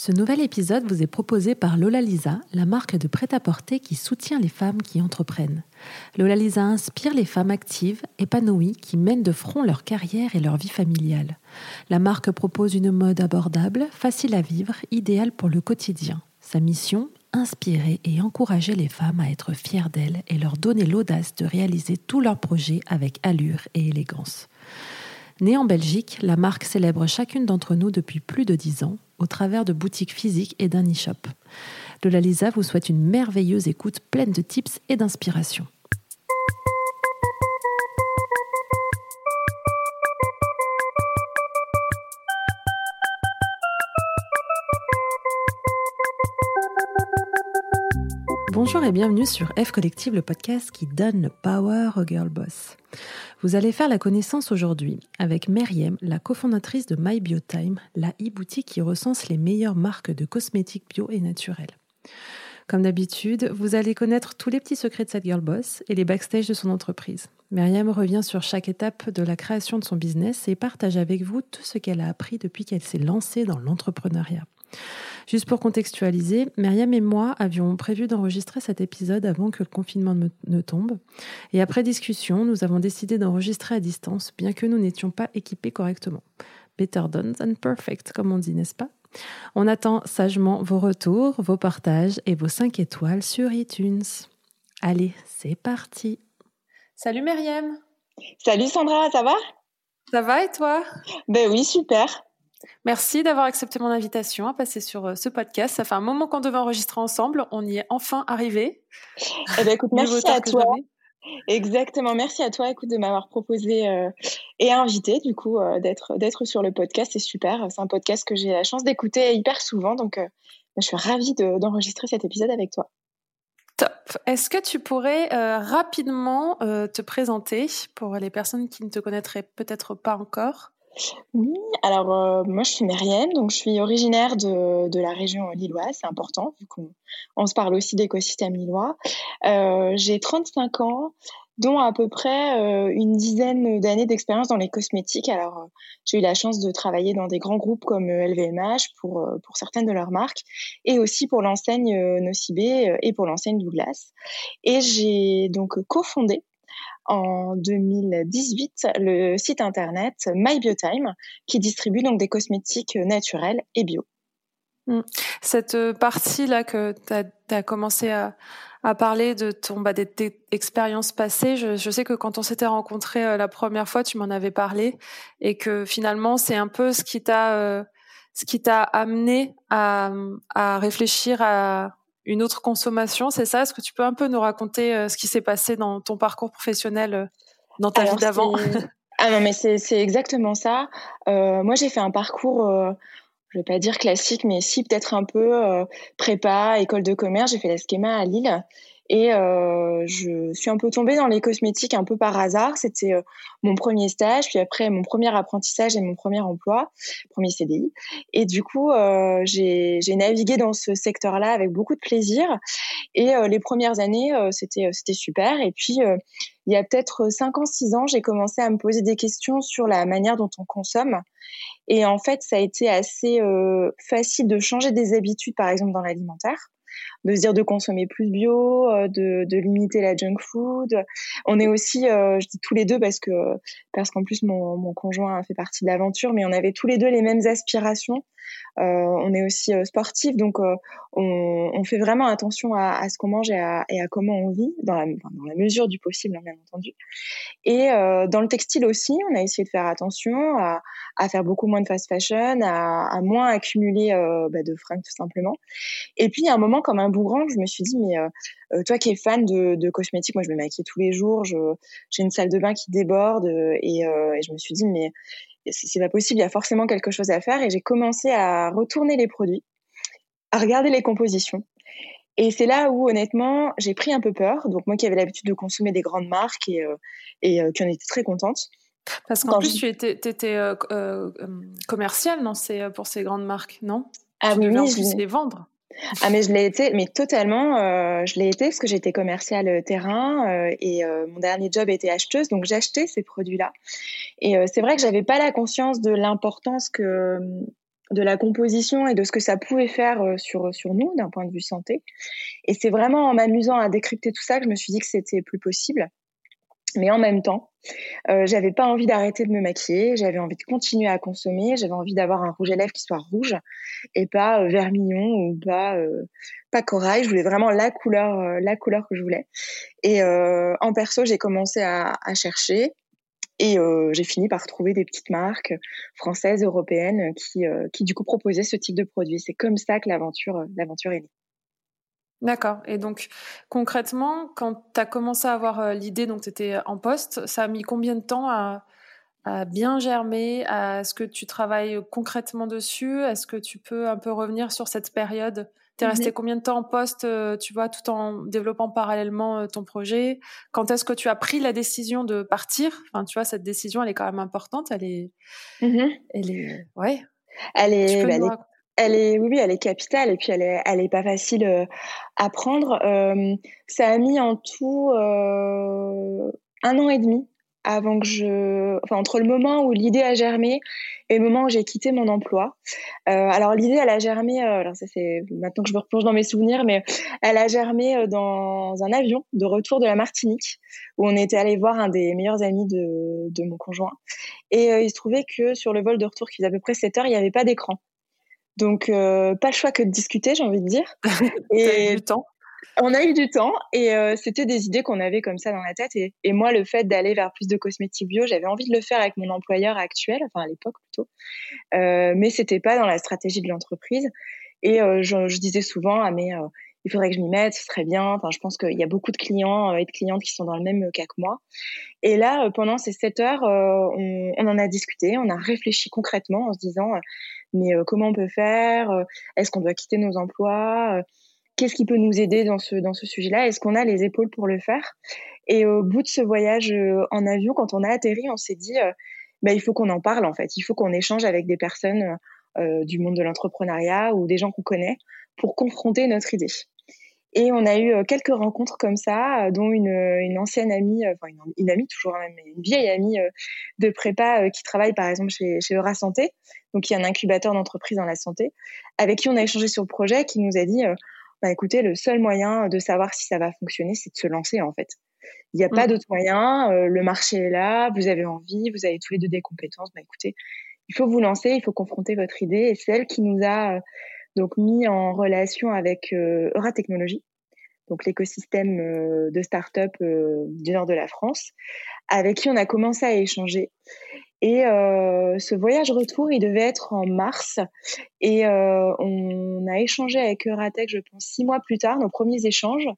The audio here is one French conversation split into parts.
Ce nouvel épisode vous est proposé par Lola Lisa, la marque de prêt-à-porter qui soutient les femmes qui entreprennent. Lola Lisa inspire les femmes actives, épanouies, qui mènent de front leur carrière et leur vie familiale. La marque propose une mode abordable, facile à vivre, idéale pour le quotidien. Sa mission Inspirer et encourager les femmes à être fières d'elles et leur donner l'audace de réaliser tous leurs projets avec allure et élégance. Née en Belgique, la marque célèbre chacune d'entre nous depuis plus de dix ans au travers de boutiques physiques et d'un e-shop. Lola Lisa vous souhaite une merveilleuse écoute pleine de tips et d'inspiration. Bonjour et bienvenue sur F Collective, le podcast qui donne le power au girl boss. Vous allez faire la connaissance aujourd'hui avec Meriem, la cofondatrice de My Biotime, la e-boutique qui recense les meilleures marques de cosmétiques bio et naturels. Comme d'habitude, vous allez connaître tous les petits secrets de cette girl boss et les backstage de son entreprise. Myriam revient sur chaque étape de la création de son business et partage avec vous tout ce qu'elle a appris depuis qu'elle s'est lancée dans l'entrepreneuriat. Juste pour contextualiser, Myriam et moi avions prévu d'enregistrer cet épisode avant que le confinement ne tombe. Et après discussion, nous avons décidé d'enregistrer à distance, bien que nous n'étions pas équipés correctement. Better done than perfect, comme on dit, n'est-ce pas? On attend sagement vos retours, vos partages et vos 5 étoiles sur iTunes. Allez, c'est parti Salut Myriam Salut Sandra, ça va? Ça va et toi? Ben oui, super Merci d'avoir accepté mon invitation à passer sur euh, ce podcast. Ça fait un moment qu'on devait enregistrer ensemble. On y est enfin arrivé. Eh ben, écoute, merci à toi. Exactement, merci à toi écoute, de m'avoir proposé euh, et invité du coup euh, d'être d'être sur le podcast. C'est super. C'est un podcast que j'ai la chance d'écouter hyper souvent. Donc je suis ravie d'enregistrer cet épisode avec toi. Top. Est-ce que tu pourrais rapidement te présenter pour les personnes qui ne te connaîtraient peut-être pas encore? Oui, alors euh, moi je suis Myriam, donc je suis originaire de, de la région lilloise, c'est important vu qu'on on se parle aussi d'écosystème lillois. Euh, j'ai 35 ans, dont à peu près euh, une dizaine d'années d'expérience dans les cosmétiques. Alors j'ai eu la chance de travailler dans des grands groupes comme LVMH pour, pour certaines de leurs marques et aussi pour l'enseigne Nocibé et pour l'enseigne Douglas. Et j'ai donc cofondé en 2018 le site internet MyBiotime qui distribue donc des cosmétiques naturels et bio. Hmm. Cette euh, partie-là que tu as, commencé à, parler de ton bah, des, expériences passées, je, sais que quand on s'était rencontrés euh, la première fois, tu m'en avais parlé et que finalement c'est un peu ce qui t'a euh, amené à, à réfléchir à, une autre consommation, c'est ça? Est-ce que tu peux un peu nous raconter euh, ce qui s'est passé dans ton parcours professionnel, euh, dans ta vie d'avant? Ah non, mais c'est exactement ça. Euh, moi, j'ai fait un parcours, je vais pas dire classique, mais si peut-être un peu prépa, école de commerce. J'ai fait la schéma à Lille. Et euh, je suis un peu tombée dans les cosmétiques un peu par hasard. C'était euh, mon premier stage, puis après mon premier apprentissage et mon premier emploi, premier CDI. Et du coup, euh, j'ai navigué dans ce secteur-là avec beaucoup de plaisir. Et euh, les premières années, euh, c'était super. Et puis, il y a peut-être 5 ans, 6 ans, j'ai commencé à me poser des questions sur la manière dont on consomme. Et en fait, ça a été assez facile de changer des habitudes, par exemple dans l'alimentaire de se dire de consommer plus bio, euh, de, de limiter la junk food. On est aussi, euh, je dis tous les deux parce que parce qu'en plus mon, mon conjoint fait partie de l'aventure, mais on avait tous les deux les mêmes aspirations. Euh, on est aussi sportif, donc on, on, fait vraiment attention à, à ce qu'on mange et à, et à, comment on vit, dans la, dans la mesure du possible, hein, bien entendu. Et dans le textile aussi, on a essayé de faire attention à, à faire beaucoup moins de fast fashion, à, moins accumuler bah, de fringues tout simplement. Et puis, à un moment, comme un boomerang, je me suis dit, mais euh, toi qui es fan de, de, cosmétiques, moi je me maquille tous les jours, j'ai une salle de bain qui déborde et, euh, et je me suis dit, mais c'est pas possible, il y a forcément quelque chose à faire. Et j'ai commencé à retourner les produits, à regarder les compositions. Et c'est là où, honnêtement, j'ai pris un peu peur. Donc, moi qui avais l'habitude de consommer des grandes marques et, euh, et euh, qui en était très contente. Parce qu'en plus, tu étais, étais euh, euh commercial non pour ces grandes marques, non? Ah tu oui, en plus les vendre. Ah mais je l'ai été, mais totalement, euh, je l'ai été parce que j'étais commerciale terrain euh, et euh, mon dernier job était acheteuse, donc j'achetais ces produits-là. Et c'est vrai que j'avais pas la conscience de l'importance que de la composition et de ce que ça pouvait faire sur, sur nous d'un point de vue santé. Et c'est vraiment en m'amusant à décrypter tout ça que je me suis dit que c'était plus possible. Mais en même temps, euh, j'avais pas envie d'arrêter de me maquiller, j'avais envie de continuer à consommer, j'avais envie d'avoir un rouge à lèvres qui soit rouge et pas euh, vermillon ou pas euh, pas corail. Je voulais vraiment la couleur euh, la couleur que je voulais. Et en perso, j'ai commencé à, à, chercher et j'ai fini par trouver des petites marques françaises, européennes qui qui du coup proposaient ce type de produit. C'est comme ça que l'aventure l'aventure est née. D'accord. Et donc, concrètement, quand tu as commencé à avoir euh, l'idée, donc tu étais en poste, ça a mis combien de temps à, bien germer à, Est-ce que tu travailles concrètement dessus? Est-ce que tu peux un peu revenir sur cette période? Tu es resté mhm. combien de temps en poste, euh, tu vois, tout en développant parallèlement euh, ton projet? Quand est-ce que tu as pris la décision de partir? Enfin, tu vois, cette décision, elle est quand même importante. Elle est. Mhm. Elle est. Ouais. Elle est, bah, elle est, oui, elle est capitale et puis elle est, elle est pas facile euh, à prendre. Euh, ça a mis en tout euh, un an et demi avant que je, enfin entre le moment où l'idée a germé et le moment où j'ai quitté mon emploi. alors l'idée, elle a germé. alors ça c'est maintenant que je me replonge dans mes souvenirs, mais elle a germé dans un avion de retour de la Martinique où on était allé voir un des meilleurs amis de, de mon conjoint et il se trouvait que sur le vol de retour qui faisait à peu près 7 heures, il n'y avait pas d'écran. Donc, euh, pas le choix que de discuter, j'ai envie de dire. et du temps? On a eu du temps et euh, c'était des idées qu'on avait comme ça dans la tête. Et, et moi, le fait d'aller vers plus de cosmétiques bio, j'avais envie de le faire avec mon employeur actuel, enfin à l'époque plutôt, euh, mais c'était pas dans la stratégie de l'entreprise. Et euh, je, je, disais souvent à mes il faudrait que je m'y mette, ce serait bien. Enfin, je pense qu'il y a beaucoup de clients et de clientes qui sont dans le même cas que moi. Et là, pendant ces sept heures, on, on, en a discuté, on a réfléchi concrètement en se disant mais euh, comment on peut faire euh, Est-ce qu'on doit quitter nos emplois euh, Qu'est-ce qui peut nous aider dans ce, dans ce sujet-là Est-ce qu'on a les épaules pour le faire? Et au bout de ce voyage en avion, quand on a atterri, on s'est dit, bah, il faut qu'on en parle en fait. Il faut qu'on échange avec des personnes du monde de l'entrepreneuriat ou des gens qu'on connaît pour confronter notre idée. Et on a eu quelques rencontres comme ça, dont une, une ancienne amie, enfin une, amie toujours, hein, une vieille amie de prépa qui travaille par exemple chez, chez Eura Santé, donc qui est un incubateur d'entreprise dans la santé, avec qui on a échangé sur le projet, qui nous a dit, bah, écoutez, le seul moyen de savoir si ça va fonctionner, c'est de se lancer en fait. Il n'y a pas mmh. d'autre moyen, le marché est là, vous avez envie, vous avez tous les deux des compétences, bah écoutez, il faut vous lancer, il faut confronter votre idée, et c'est elle qui nous a donc mis en relation avec euh, Eura Technologies, donc l'écosystème euh, de start-up euh, du nord de la France, avec qui on a commencé à échanger. Et ce voyage retour, il devait être en mars. Et on a échangé avec Euratech, je pense, six mois plus tard, nos premiers échanges.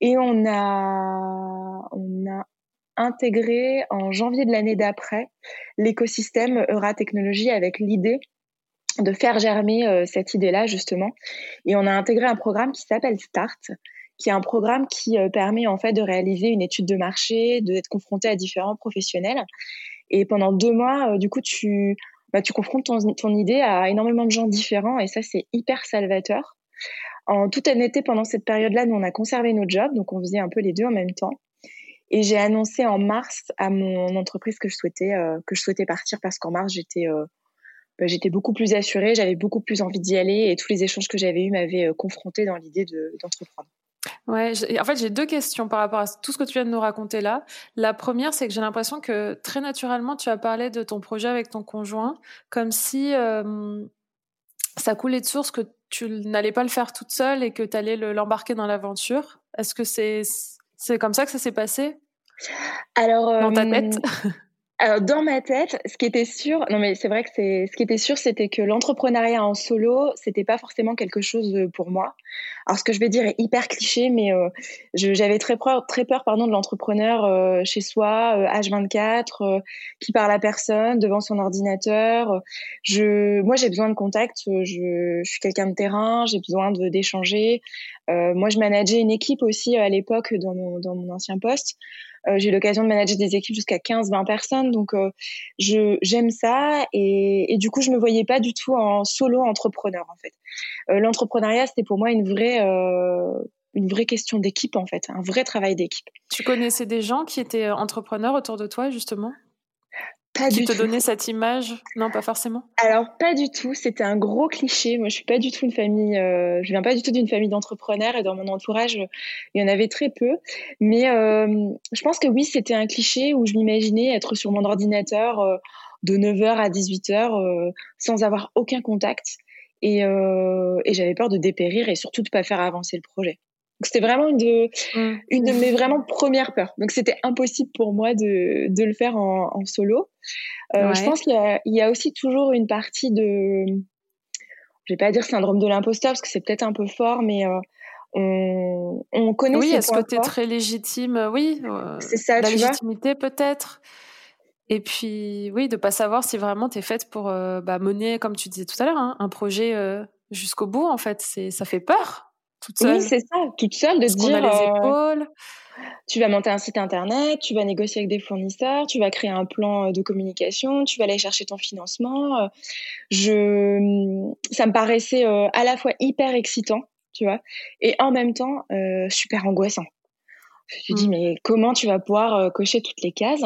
Et on a, on a intégré en janvier de l'année d'après l'écosystème Euratechnologie avec l'idée de faire germer euh, cette idée-là justement. Et on a intégré un programme qui s'appelle Start, qui est un programme qui euh, permet en fait de réaliser une étude de marché, d'être confronté à différents professionnels. Et pendant deux mois, euh, du coup, tu, bah, confrontes ton, idée à énormément de gens différents et ça, c'est hyper salvateur. En toute honnêteté, pendant cette période-là, nous, on a conservé nos jobs, donc on faisait un peu les deux en même temps. Et j'ai annoncé en mars à mon entreprise que je souhaitais, que je souhaitais partir parce qu'en mars, j'étais bah, j'étais beaucoup plus assurée, j'avais beaucoup plus envie d'y aller et tous les échanges que j'avais eus m'avaient euh, confrontée dans l'idée d'entreprendre. Ouais, en fait, j'ai deux questions par rapport à tout ce que tu viens de nous raconter là. La première, c'est que j'ai l'impression que très naturellement, tu as parlé de ton projet avec ton conjoint, comme si euh, ça coulait de source que tu n'allais pas le faire toute seule et que tu allais l'embarquer dans l'aventure. Est-ce que c'est c'est comme ça que ça s'est passé? Alors, dans ta tête? euh, alors dans ma tête, ce qui était sûr, non mais c'est vrai que c'est ce qui était sûr, c'était que l'entrepreneuriat en solo, c'était pas forcément quelque chose euh, pour moi. Alors ce que je vais dire est hyper cliché, mais euh, j'avais très peur, très peur pardon de l'entrepreneur euh, chez soi, H24, qui parle à personne devant son ordinateur. Je, moi j'ai besoin de contact. Je, je suis quelqu'un de terrain, j'ai besoin d'échanger. Moi je manageais une équipe aussi à l'époque dans mon dans mon ancien poste. Euh, j'ai eu l'occasion de manager des équipes jusqu'à 15-20 personnes, donc euh, je j'aime ça et, et, du coup je me voyais pas du tout en solo entrepreneur en fait. Euh, l'entrepreneuriat c'était pour moi une vraie une vraie question d'équipe en fait, un vrai travail d'équipe. Tu connaissais des gens qui étaient entrepreneurs autour de toi justement? Pas qui te donnait cette image? Non, pas forcément. Alors pas du tout. C'était un gros cliché. Moi, je suis pas du tout une famille. Euh, je viens pas du tout d'une famille d'entrepreneurs et dans mon entourage, il y en avait très peu. Mais euh, je pense que oui, c'était un cliché où je m'imaginais être sur mon ordinateur euh, de 9h à 18h sans avoir aucun contact et, et j'avais peur de dépérir et surtout de pas faire avancer le projet c'était vraiment une de, mmh. une de mes vraiment premières peurs. Donc c'était impossible pour moi de, de le faire en, en solo. Euh, Je pense qu'il y, y, a aussi toujours une partie de, je vais pas dire syndrome de l'imposteur parce que c'est peut-être un peu fort, mais euh, on, on connaît. Oui, que tu es très légitime euh, Oui. Euh, c'est ça. La légitimité peut-être. Et puis, oui, de pas savoir si vraiment tu es faite pour bah, mener, comme tu disais tout à l'heure, hein, un projet jusqu'au bout, en fait. C'est, ça fait peur oui, c'est ça, toute seule de se dire. les euh, tu vas monter un site internet, tu vas négocier avec des fournisseurs, tu vas créer un plan euh, de communication, tu vas aller chercher ton financement. Euh, je, ça me paraissait à la fois hyper excitant, tu vois, et en même temps super angoissant. Je me suis dit, mmh. mais comment tu vas pouvoir cocher toutes les cases?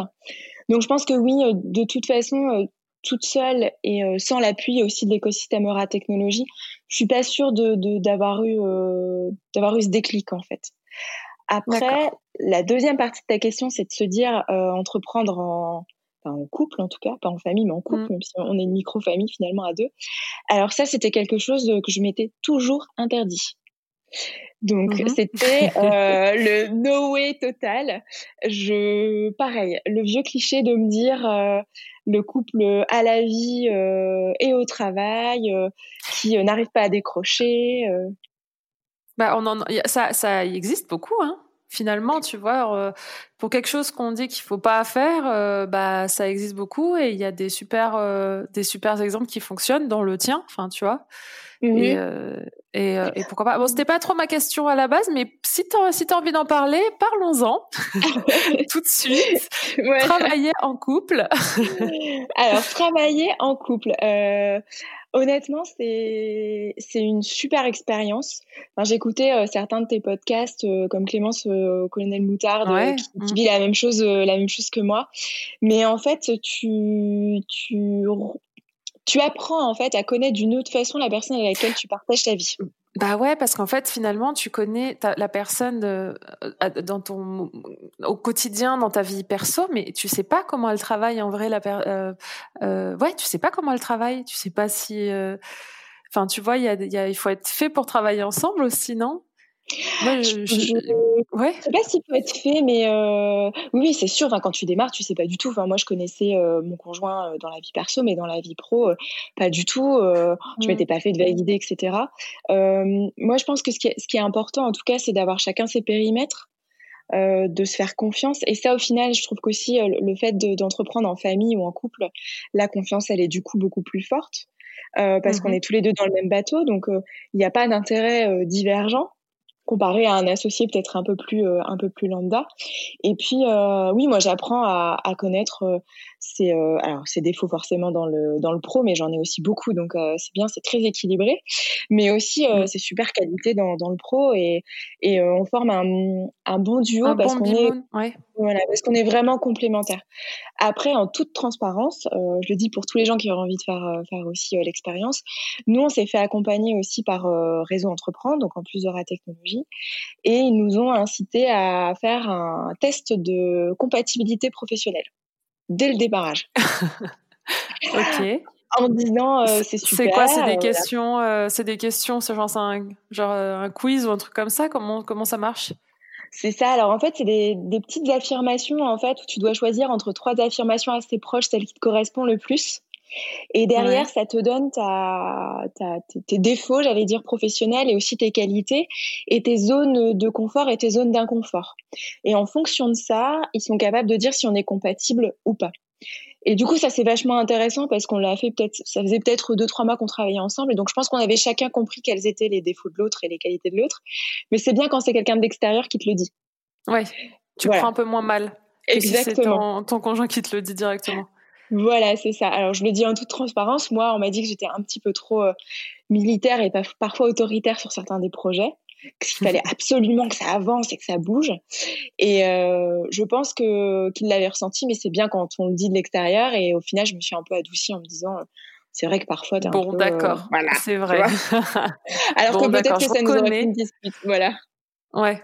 Donc, je pense que oui, de toute façon, toute seule et euh, sans l'appui aussi de l'écosystème Eura Technologie, je suis pas sûre de d'avoir eu euh, d'avoir eu ce déclic en fait. Après, la deuxième partie de ta question, c'est de se dire euh, entreprendre en en couple en tout cas, pas en famille, mais en couple, mm. même si on est une micro-famille finalement à deux. Alors ça, c'était quelque chose que je m'étais toujours interdit. Donc mm-hmm. c'était euh, le no way total. Je pareil, le vieux cliché de me dire euh, le couple à la vie euh, et au travail qui n'arrive pas à décrocher. Bah on en ça ça existe beaucoup hein. Finalement, tu vois, pour quelque chose qu'on dit qu'il faut pas faire, bah ça existe beaucoup et il y a des super des super exemples qui fonctionnent dans le tien, enfin tu vois. Et, euh, et, pourquoi pas. Bon, c'était pas trop ma question à la base, mais si tu as, si as envie d'en parler, parlons-en tout de suite. Travailler en couple. Alors, travailler en couple. Euh, honnêtement, c'est une super expérience. Enfin, J'écoutais euh, certains de tes podcasts, euh, comme Clémence Colonel Moutarde, qui, qui, mmh. vit la même chose, la même chose que moi. Mais en fait, tu tu tu apprends en fait à connaître d'une autre façon la personne avec laquelle tu partages ta vie. Bah ouais, parce qu'en fait, finalement, tu connais la personne euh, dans ton au quotidien, dans ta vie perso, mais tu sais pas comment elle travaille en vrai. La euh, euh, ouais, tu sais pas comment elle travaille. Tu sais pas si. Euh, enfin, tu vois, y y il faut être fait pour travailler ensemble aussi, non? Moi, je, je, ouais. sais pas s'il peut être fait, mais euh, oui, c'est sûr. quand tu démarres, tu sais pas du tout. Enfin, moi, je connaissais euh, mon conjoint euh, dans la vie perso, mais dans la vie pro, pas du tout. Je m'étais pas fait de valider, etc. moi, je pense que ce qui est, ce qui est important, en tout cas, c'est d'avoir chacun ses périmètres. de se faire confiance et ça au final je trouve qu'aussi le fait d'entreprendre en famille ou en couple la confiance elle est du coup beaucoup plus forte parce qu'on mmh est tous les deux dans le même bateau donc il n'y a pas d'intérêt divergent comparé à un associé peut-être un peu plus euh, un peu plus lambda. Et puis euh, oui, moi j'apprends à, à connaître euh, ses alors ses défauts forcément dans le dans le pro, mais j'en ai aussi beaucoup, donc c'est bien, c'est très équilibré. Mais aussi mmh. c'est super qualité dans dans le pro et et on forme un un bon duo parce qu'on est ouais. voilà parce qu'on est vraiment complémentaires. Après, en toute transparence, je le dis pour tous les gens qui auraient envie de faire faire aussi l'expérience, nous on s'est fait accompagner aussi par Réseau Entreprendre, donc en plus de la technologie et ils nous ont incité à faire un test de compatibilité professionnelle dès le débarrage. ok. En disant euh, c'est super. C'est quoi? C'est des, questions, euh, c'est des questions, c'est genre, un, genre euh, un quiz ou un truc comme ça? Comment, comment ça marche? C'est ça. Alors en fait, c'est des, des, petites affirmations en fait où tu dois choisir entre trois affirmations assez proches, celle qui te correspond le plus. Et derrière, ça te donne ta, ta, tes défauts, j'allais dire professionnels, et aussi tes qualités, et tes zones de confort et tes zones d'inconfort. Et en fonction de ça, ils sont capables de dire si on est compatible ou pas. Et du coup, ça c'est vachement intéressant parce qu'on l'a fait peut-être, ça faisait peut-être deux trois mois qu'on travaillait ensemble, et donc je pense qu'on avait chacun compris quels étaient les défauts de l'autre et les qualités de l'autre. Mais c'est bien quand c'est quelqu'un d'extérieur qui te le dit. Ouais, tu prends un peu moins mal. Exactement. c'est ton conjoint qui te le dit directement. Voilà, c'est ça. Alors, je le dis en toute transparence. Moi, on m'a dit que j'étais un petit peu trop euh, militaire et parfois autoritaire sur certains des projets. qu'il fallait absolument que ça avance et que ça bouge. Et je pense que qu'il l'avait ressenti, mais c'est bien quand on le dit de l'extérieur. Et au final, je me suis un peu adoucie en me disant c'est vrai que parfois t'es un bon, d'accord, voilà, c'est vrai. Alors que peut-être que ça nous aurait une dispute, voilà. Ouais.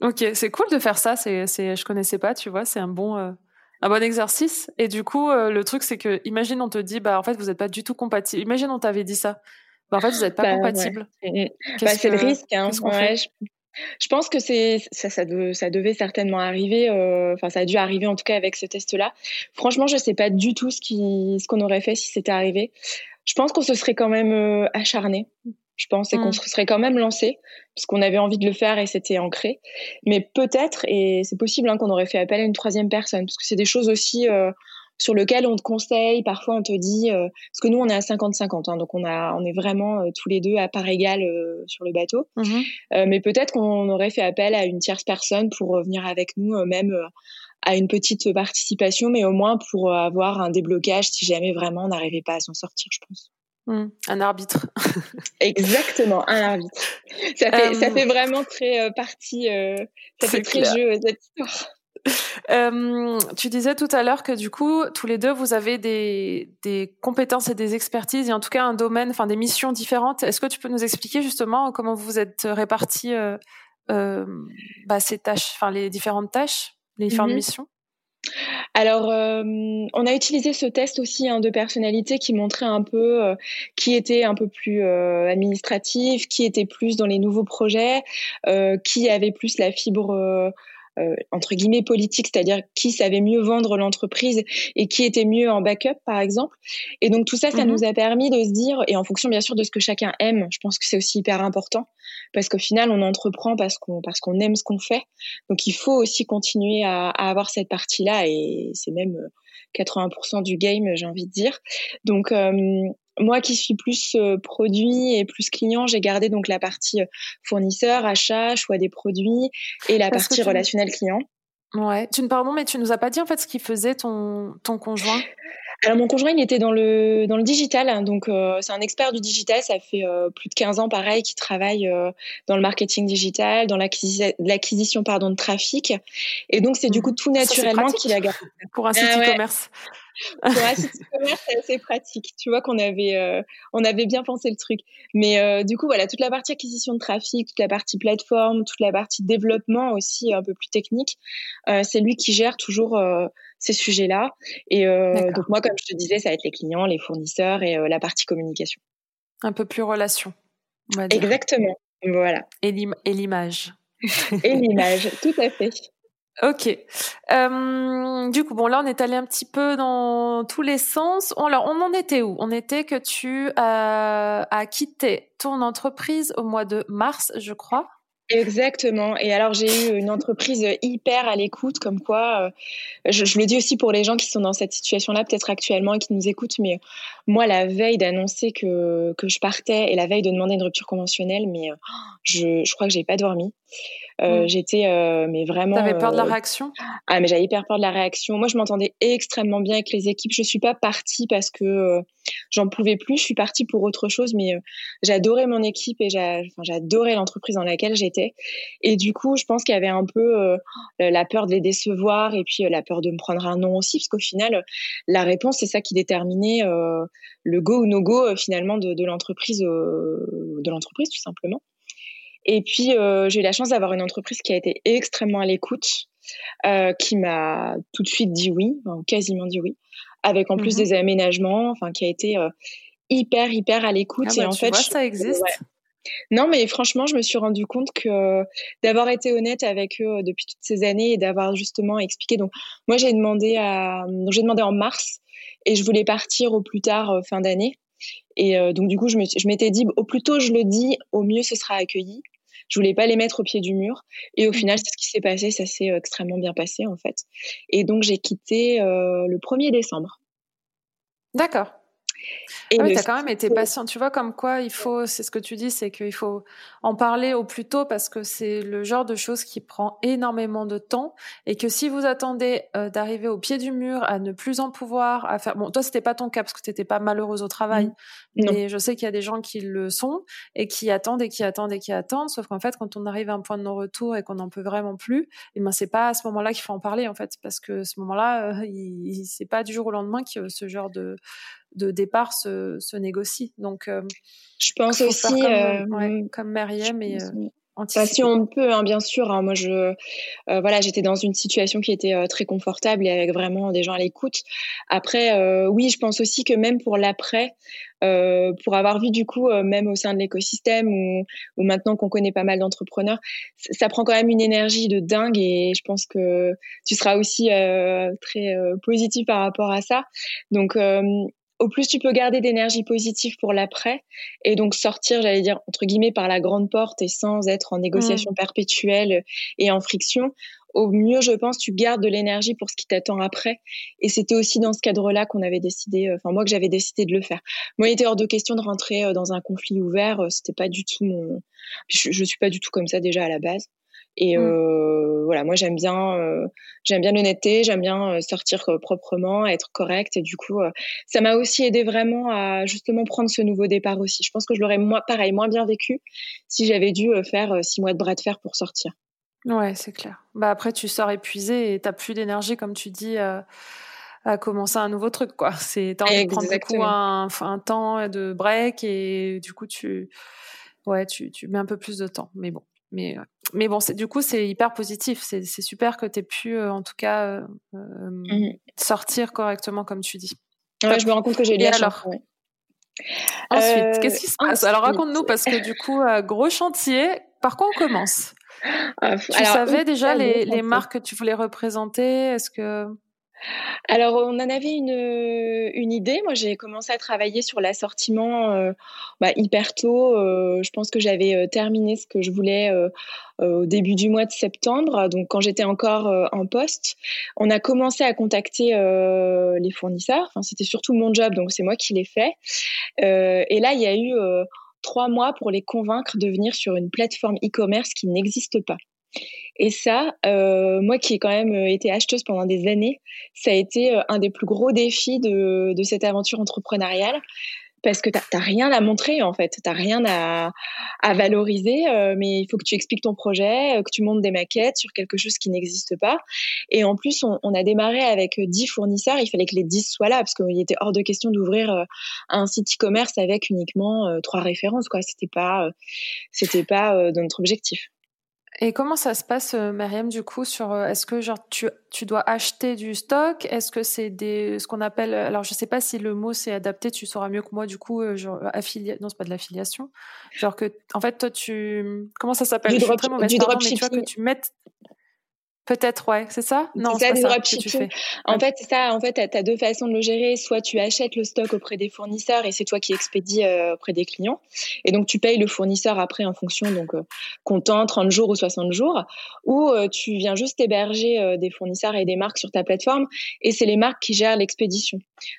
Ok, c'est cool de faire ça. C'est, c'est, je connaissais pas, tu vois. C'est un bon, euh, un bon exercice. Et du coup, euh, le truc, c'est que, imagine, on te dit, bah, en fait, vous n'êtes pas du tout compatible. Imagine, on t'avait dit ça. Bah, en fait, vous n'êtes pas bah, compatible. Bah, c'est le risque. Hein. je, je, pense que c'est ça, ça, ça, devait certainement arriver. Euh, enfin, ça a dû arriver en tout cas avec ce test-là. Franchement, je sais pas du tout ce qui, ce qu'on aurait fait si c'était arrivé. Je pense qu'on se serait quand même acharné je pense, et qu'on mm. se serait quand même lancé, parce qu'on avait envie de le faire et c'était ancré. Mais peut-être, et c'est possible hein, qu'on aurait fait appel à une troisième personne, parce que c'est des choses aussi euh, sur lesquelles on te conseille, parfois on te dit, euh, parce que nous on est à 50-50, hein, donc on, a, on est vraiment euh, tous les deux à part égale sur le bateau. Mm-hmm. mais peut-être qu'on aurait fait appel à une tierce personne pour venir avec nous, même à une petite participation, mais au moins pour avoir un déblocage si jamais vraiment on n'arrivait pas à s'en sortir, je pense. Mmh. un arbitre. Exactement, un arbitre. Ça fait, ça euh, fait vraiment très euh, partie, euh, ça fait très jeu cette histoire. tu disais tout à l'heure que du coup, tous les deux, vous avez des, des, compétences et des expertises, et en tout cas un domaine, enfin des missions différentes. Est-ce que tu peux nous expliquer justement comment vous êtes répartis bah, ces tâches, enfin les différentes tâches, les différentes mmh missions? Alors, euh, on a utilisé ce test aussi hein, de personnalité qui montrait un peu euh, qui était un peu plus euh, administratif, qui était plus dans les nouveaux projets, qui avait plus la fibre euh, entre guillemets politique, c'est-à-dire qui savait mieux vendre l'entreprise et qui était mieux en backup, par exemple. Et donc tout ça, ça mhm. nous a permis de se dire, et en fonction bien sûr de ce que chacun aime, je pense que c'est aussi hyper important, parce qu'au final, on entreprend parce qu'on parce qu'on aime ce qu'on fait. Donc il faut aussi continuer à, à avoir cette partie-là, et c'est même 80% euh, du game, j'ai envie de dire. Donc euh, moi qui suis plus euh, produit et plus client, j'ai gardé donc la partie euh, fournisseur, achat, choix des produits et la partie relationnelle client. Ouais, tu ne pardon, mais tu nous as pas dit en fait ce qu'il faisait ton ton conjoint? Alors mon conjoint, il était dans le dans le digital, hein, donc euh, c'est un expert du digital. Ça fait plus de 15 ans, pareil, qu'il travaille dans le marketing digital, dans l'acquisition pardon de trafic. Et donc c'est du mmh. coup tout naturellement qu'il a gardé. Pour un site ah e-commerce. Pour un site e-commerce, c'est assez pratique. Tu vois qu'on avait, euh, on avait bien pensé le truc. Mais euh, du coup, voilà, toute la partie acquisition de trafic, toute la partie plateforme, toute la partie développement aussi un peu plus technique, euh, c'est lui qui gère toujours ces sujets-là. Et donc moi, comme je te disais, ça va être les clients, les fournisseurs et la partie communication. Un peu plus relation. Exactement. Voilà. Et l'image. et l'image, tout à fait. Ok. Euh, du coup, bon, là, on est allé un petit peu dans tous les sens. On, alors, on en était où? On était que tu as quitté ton entreprise au mois de mars, je crois. Exactement. Et alors, j'ai eu une entreprise hyper à l'écoute, comme quoi, euh, je, le dis aussi pour les gens qui sont dans cette situation-là, peut-être actuellement, et qui nous écoutent, mais moi, la veille d'annoncer que, que je partais et la veille de demander une rupture conventionnelle, mais euh, je, je crois que j'ai pas dormi. Euh, mm. J'étais, euh, mais vraiment. T'avais peur de la euh, réaction? Ah, mais j'avais hyper peur de la réaction. Moi, je m'entendais extrêmement bien avec les équipes. Je suis pas partie parce que j'en pouvais plus. Je suis partie pour autre chose, mais j'adorais mon équipe et j'adorais l'entreprise dans laquelle j'étais. Et du coup, je pense qu'il y avait un peu la peur de les décevoir et puis la peur de me prendre un non aussi, parce qu'au final, la réponse, c'est ça qui déterminait le go ou no go finalement de, l'entreprise, de tout simplement. Et puis, euh, j'ai eu la chance d'avoir une entreprise qui a été extrêmement à l'écoute, euh, qui m'a tout de suite dit oui, quasiment dit oui, avec en plus mhm. des aménagements, enfin, qui a été euh, hyper, hyper à l'écoute. Ah et bah, en fait, ça existe. Non, mais franchement, je me suis rendu compte que d'avoir été honnête avec eux depuis toutes ces années et d'avoir justement expliqué. Donc, moi, j'ai demandé à, j'ai demandé en mars et je voulais partir au plus tard fin d'année. Et donc, du coup, je m'étais dit, au plus tôt je le dis, au mieux ce sera accueilli. Je voulais pas les mettre au pied du mur. Et au mmh. final, c'est ce qui s'est passé. Ça s'est euh, extrêmement bien passé, en fait. Et donc, j'ai quitté euh, le 1er décembre. D'accord. Et ah oui, tu as quand même été patient. Tu vois, comme quoi il faut, c'est ce que tu dis, c'est qu'il faut en parler au plus tôt parce que c'est le genre de choses qui prend énormément de temps et que si vous attendez euh, d'arriver au pied du mur, à ne plus en pouvoir, à faire. Bon, toi, c'était pas ton cas parce que tu n'étais pas malheureuse au travail, mmh. mais je sais qu'il y a des gens qui le sont et qui attendent et qui attendent et qui attendent. Sauf qu'en fait, quand on arrive à un point de non-retour et qu'on n'en peut vraiment plus, et eh ben c'est pas à ce moment-là qu'il faut en parler en fait, parce que ce moment-là, euh, c'est pas du jour au lendemain que ce genre de de départ se, se négocie. Donc, euh, je pense aussi comme, euh, ouais, comme Meriem et bah, si on peut, hein, bien sûr. Hein, moi, je, euh, voilà, j'étais dans une situation qui était euh, très confortable et avec vraiment des gens à l'écoute. Après, euh, oui, je pense aussi que même pour l'après, pour avoir vu du coup, même au sein de l'écosystème ou, ou, maintenant qu'on connaît pas mal d'entrepreneurs, ça prend quand même une énergie de dingue et je pense que tu seras aussi très positif par rapport à ça. Donc, au plus tu peux garder d'énergie positive pour l'après et donc sortir, j'allais dire, entre guillemets, par la grande porte et sans être en négociation mm. perpétuelle et en friction, au mieux, je pense, tu gardes de l'énergie pour ce qui t'attend après. Et c'était aussi dans ce cadre-là qu'on avait décidé, euh, enfin moi que j'avais décidé de le faire. Moi, il était hors de question de rentrer euh, dans un conflit ouvert. Euh, c'était pas du tout mon. Je, je suis pas du tout comme ça déjà à la base. Et mmh. euh, voilà, moi j'aime bien, euh, j'aime bien l'honnêteté, j'aime bien euh, sortir proprement, être correct. Et du coup, ça m'a aussi aidé vraiment à justement prendre ce nouveau départ aussi. Je pense que je l'aurais moi, pareil, moins bien vécu si j'avais dû faire six mois de bras de fer pour sortir. Ouais, c'est clair. Bah après, tu sors épuisé et t'as plus d'énergie, comme tu dis. à commencer un nouveau truc quoi c'est t'as envie de prendre du coup un, un, temps de break et du coup tu ouais tu, tu mets un peu plus de temps mais bon mais, euh, mais bon, du coup, c'est hyper positif. C'est super que tu aies pu, euh, en tout cas, euh, mmh sortir correctement, comme tu dis. Ouais, je me rends compte que j'ai lu alors. Ensuite, qu'est-ce qui se passe? Alors, raconte-nous, parce que du coup, gros chantier. Par quoi on commence? Ah, Tu savais déjà les, les marques que tu voulais représenter? Est-ce que alors, on en avait une, une idée. Moi, j'ai commencé à travailler sur l'assortiment euh, bah, hyper tôt. Euh, je pense que j'avais euh, terminé ce que je voulais au début du mois de septembre. Donc, quand j'étais encore en poste, on a commencé à contacter les fournisseurs. C'était surtout mon job, donc c'est moi qui l'ai fait. et là, il y a eu trois mois pour les convaincre de venir sur une plateforme e-commerce qui n'existe pas. Et ça, euh, moi qui ai quand même euh, été acheteuse pendant des années, ça a été euh, un des plus gros défis de, cette aventure entrepreneuriale parce que tu n'as rien à montrer en fait, tu n'as rien à, valoriser, mais il faut que tu expliques ton projet, que tu montes des maquettes sur quelque chose qui n'existe pas. Et en plus, on, on, a démarré avec 10 fournisseurs, il fallait que les 10 soient là, parce qu'il était hors de question d'ouvrir un site e-commerce avec uniquement trois références. quoi. C'était pas, c'était pas notre objectif. Et comment ça se passe, euh, Myriam, du coup, sur euh, est-ce que genre tu, tu dois acheter du stock? Est-ce que c'est des ce qu'on appelle alors je sais pas si le mot c'est adapté, tu sauras mieux que moi du coup euh, genre affilié non c'est pas de l'affiliation. Genre que en fait toi tu comment ça s'appelle? Du, drop, du dropshipping que tu Peut-être, ouais, c'est ça? Non, c'est fais. En fait, c'est ça. En fait, tu as deux façons de le gérer. Soit tu achètes le stock auprès des fournisseurs et c'est toi qui expédies euh, auprès des clients. Et donc, tu payes le fournisseur après en fonction, donc, euh, comptant 30 jours ou 60 jours. Ou euh, tu viens juste héberger des fournisseurs et des marques sur ta plateforme et c'est les marques qui gèrent l'expédition.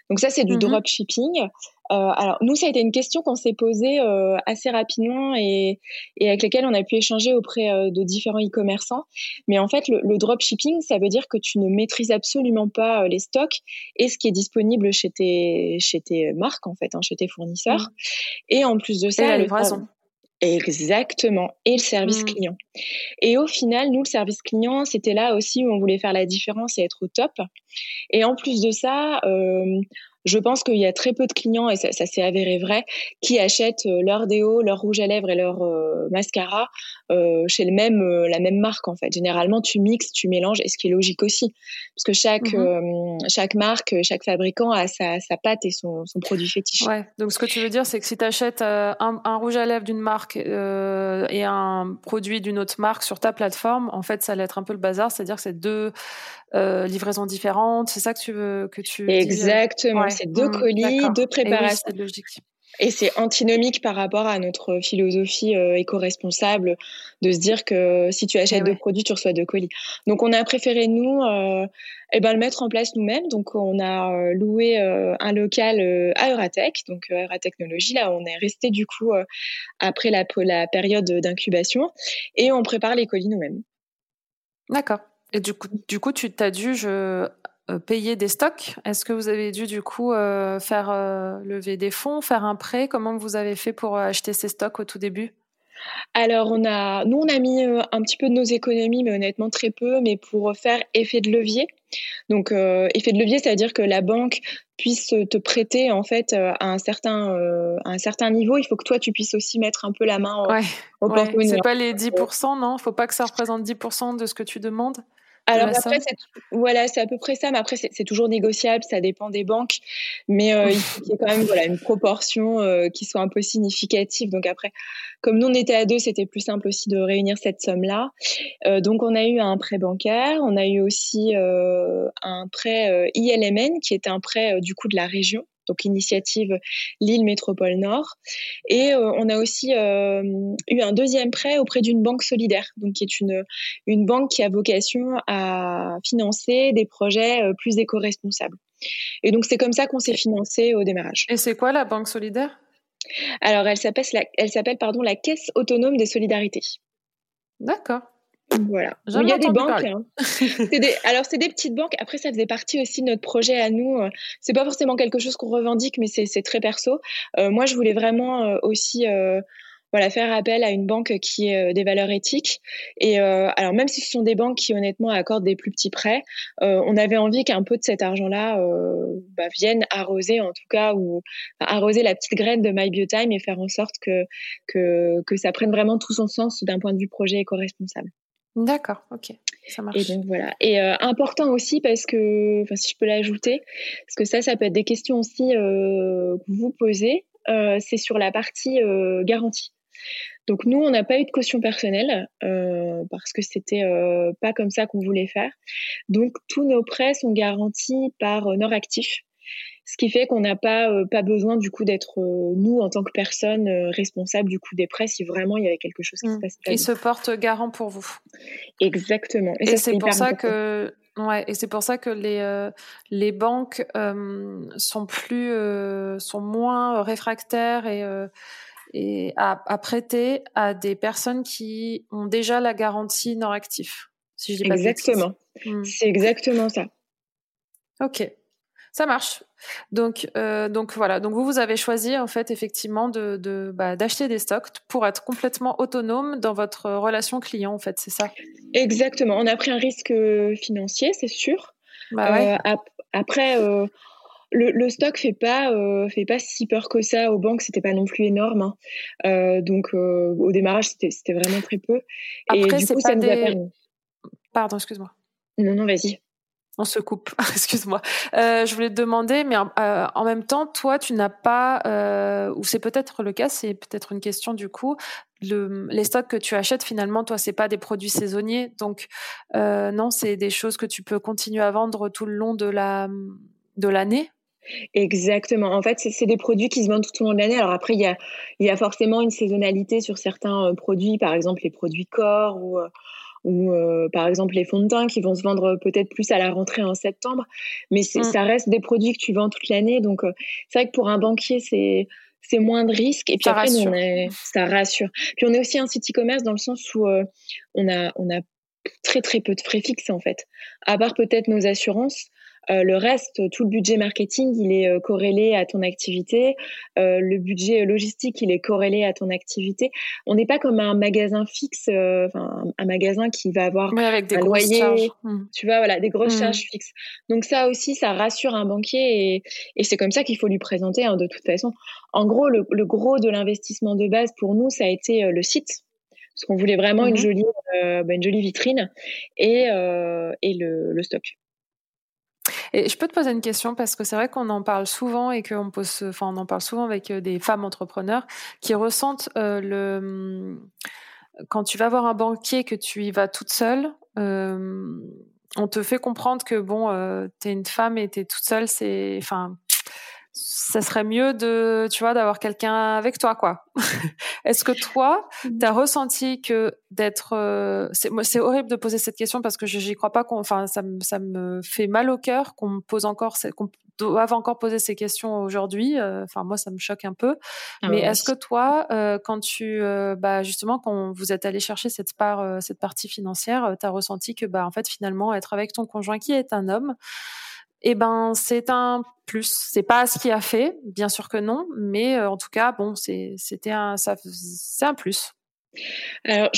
Donc, ça, c'est du mmh dropshipping. Euh, alors nous, ça a été une question qu'on s'est posée euh, assez rapidement et, et, avec laquelle on a pu échanger auprès euh, de différents e-commerçants. Mais en fait, le, le dropshipping, ça veut dire que tu ne maîtrises absolument pas les stocks et ce qui est disponible chez tes, chez tes marques, en fait, hein, chez tes fournisseurs. Mmh. Et en plus de ça, et la livraison. Exactement. Et le service mmh. client. Et au final, nous, le service client, c'était là aussi où on voulait faire la différence et être au top. Et en plus de ça, euh, je pense qu'il y a très peu de clients, et ça, s'est avéré vrai, qui achètent euh, leur déo, leur rouge à lèvres et leur euh, mascara euh, chez le même, euh, la même marque en fait. Généralement, tu mixes, tu mélanges, et ce qui est logique aussi, parce que chaque, mmh chaque marque, chaque fabricant a sa, sa pâte et son, son, produit fétiche. Ouais. Donc ce que tu veux dire, c'est que si tu achètes un, un, rouge à lèvres d'une marque et un produit d'une autre marque sur ta plateforme, en fait, ça allait être un peu le bazar, c'est-à-dire que c'est deux euh, livraisons différentes. C'est ça que tu veux que tu Exactement. C'est deux mmh, colis, deux préparations. logique. Et c'est antinomique par rapport à notre philosophie euh, éco-responsable de se dire que si tu achètes eh deux produits, tu reçois deux colis. Donc on a préféré nous euh, eh ben, le mettre en place nous-mêmes. Donc on a euh, loué euh, un local à Euratech, donc Euratechnologie. Là, on est resté du coup après la, la période d'incubation et on prépare les colis nous-mêmes. D'accord. Et du coup, du coup tu t'as dû je, payer des stocks. Est-ce que vous avez dû du coup euh, faire euh, lever des fonds, faire un prêt? Comment vous avez fait pour acheter ces stocks au tout début? Alors, on a, nous, on a mis un petit peu de nos économies, mais honnêtement très peu, mais pour faire effet de levier. Donc, effet de levier, c'est-à-dire que la banque puisse te prêter en fait à un certain, un certain niveau. Il faut que toi, tu puisses aussi mettre un peu la main au ouais, C'est pas les 10%, non? Il faut pas que ça représente 10% de ce que tu demandes? Alors après, c'est, voilà, c'est à peu près ça, mais après, c'est, toujours négociable, ça dépend des banques, mais euh, il faut qu'il y ait quand même voilà, une proportion euh, qui soit un peu significative. Donc après, comme nous, on était à deux, c'était plus simple aussi de réunir cette somme-là. Euh, donc on a eu un prêt bancaire, on a eu aussi un prêt ILMN, qui est un prêt du coup de la région donc initiative Lille Métropole Nord. Et euh, on a aussi euh, eu un deuxième prêt auprès d'une banque solidaire, donc qui est une, une banque qui a vocation à financer des projets euh, plus éco-responsables. Et donc c'est comme ça qu'on s'est financé au démarrage. Et c'est quoi la banque solidaire? Alors elle s'appelle, elle s'appelle pardon la Caisse autonome des solidarités. D'accord. Voilà. il y a des banques. Hein. alors, c'est des petites banques. Après, ça faisait partie aussi de notre projet à nous. Euh, c'est pas forcément quelque chose qu'on revendique, mais c'est très perso. Euh, moi, je voulais vraiment euh, aussi voilà, faire appel à une banque qui ait des valeurs éthiques. Et alors, même si ce sont des banques qui, honnêtement, accordent des plus petits prêts, on avait envie qu'un peu de cet argent-là bah, vienne arroser, en tout cas, ou arroser la petite graine de My Biotime et faire en sorte que, que, que ça prenne vraiment tout son sens d'un point de vue projet éco-responsable. D'accord, ok, ça marche. Et donc voilà. Et euh, important aussi parce que, enfin, si je peux l'ajouter, parce que ça, ça peut être des questions aussi euh, que vous posez. Euh, c'est sur la partie garantie. Donc nous, on n'a pas eu de caution personnelle parce que c'était pas comme ça qu'on voulait faire. Donc tous nos prêts sont garantis par Noractif ce qui fait qu'on n'a pas euh, pas besoin du coup d'être euh, nous en tant que personne euh, responsable du coup des prêts si vraiment il y avait quelque chose qui se mmh. passe. Ils se portent garant pour vous. Exactement. Et, c'est pour ça que ouais et c'est pour ça que les les banques sont plus sont moins réfractaires et et à, prêter à des personnes qui ont déjà la garantie non actif. Si je dis pas exactement. Mmh. C'est exactement ça. Ok. Ça marche. Donc, euh, donc voilà. Donc vous, vous avez choisi en fait effectivement de, de bah, d'acheter des stocks pour être complètement autonome dans votre relation client. En fait, c'est ça? Exactement. On a pris un risque euh, financier, c'est sûr. Bah ouais. euh, après. Euh, le, le, stock fait pas euh, fait pas si peur que ça aux banques c'était pas non plus énorme hein. euh, donc au démarrage c'était c'était vraiment très peu et du coup ça nous a permis pardon excuse-moi non non vas-y on se coupe, excuse-moi. Euh, je voulais te demander, mais euh, en même temps, toi, tu n'as pas, euh, ou c'est peut-être le cas, c'est peut-être une question du coup, le, les stocks que tu achètes finalement, toi, c'est pas des produits saisonniers, donc non, c'est des choses que tu peux continuer à vendre tout le long de la de l'année? Exactement. En fait, c'est des produits qui se vendent tout au long de l'année. Alors après, il y a, y a forcément une saisonnalité sur certains produits, par exemple les produits corps ou ou euh, par exemple les fonds de teint qui vont se vendre peut-être plus à la rentrée en septembre, mais mm. ça reste des produits que tu vends toute l'année. Donc euh, c'est vrai que pour un banquier, c'est c'est moins de risques et puis ça après rassure. on est, ça rassure. Puis on est aussi un site e-commerce dans le sens où euh, on a on a très très peu de frais fixes en fait. À part peut-être nos assurances, euh, le reste, tout le budget marketing, il est euh, corrélé à ton activité. Euh, le budget logistique, il est corrélé à ton activité. On n'est pas comme un magasin fixe, un, un magasin qui va avoir avec des un loyer, mmh. tu vois, voilà, des grosses mmh. charges fixes. Donc ça aussi, ça rassure un banquier et, et c'est comme ça qu'il faut lui présenter hein, de toute façon. En gros, le, le gros de l'investissement de base pour nous, ça a été le site parce qu'on voulait vraiment une mmh jolie euh, bah, une jolie vitrine et, euh, et le, le, stock. Et je peux te poser une question parce que c'est vrai qu'on en parle souvent et qu'on pose, enfin, on en parle souvent avec euh, des femmes entrepreneurs qui ressentent euh, le hum, quand tu vas voir un banquier que tu y vas toute seule. Euh, on te fait comprendre que bon, euh, t'es une femme et t'es toute seule, c'est, enfin, ça serait mieux de, tu vois, d'avoir quelqu'un avec toi, quoi. Est-ce que toi, mmh. tu as ressenti que d'être, euh, c'est, c'est horrible de poser cette question parce que j'y crois pas qu'on, enfin, ça me, ça me fait mal au cœur qu'on pose encore, qu'on doive encore poser ces questions aujourd'hui. Euh, enfin, moi, ça me choque un peu. Ah Mais est-ce que toi, euh, quand tu, bah, justement, quand vous êtes allé chercher cette part, cette partie financière, tu as ressenti que, bah, en fait, finalement, être avec ton conjoint qui est un homme, eh ben c'est un plus. C'est pas ce qui a fait, bien sûr que non, mais euh, en tout cas, bon, c'était un, c'est un plus. Alors,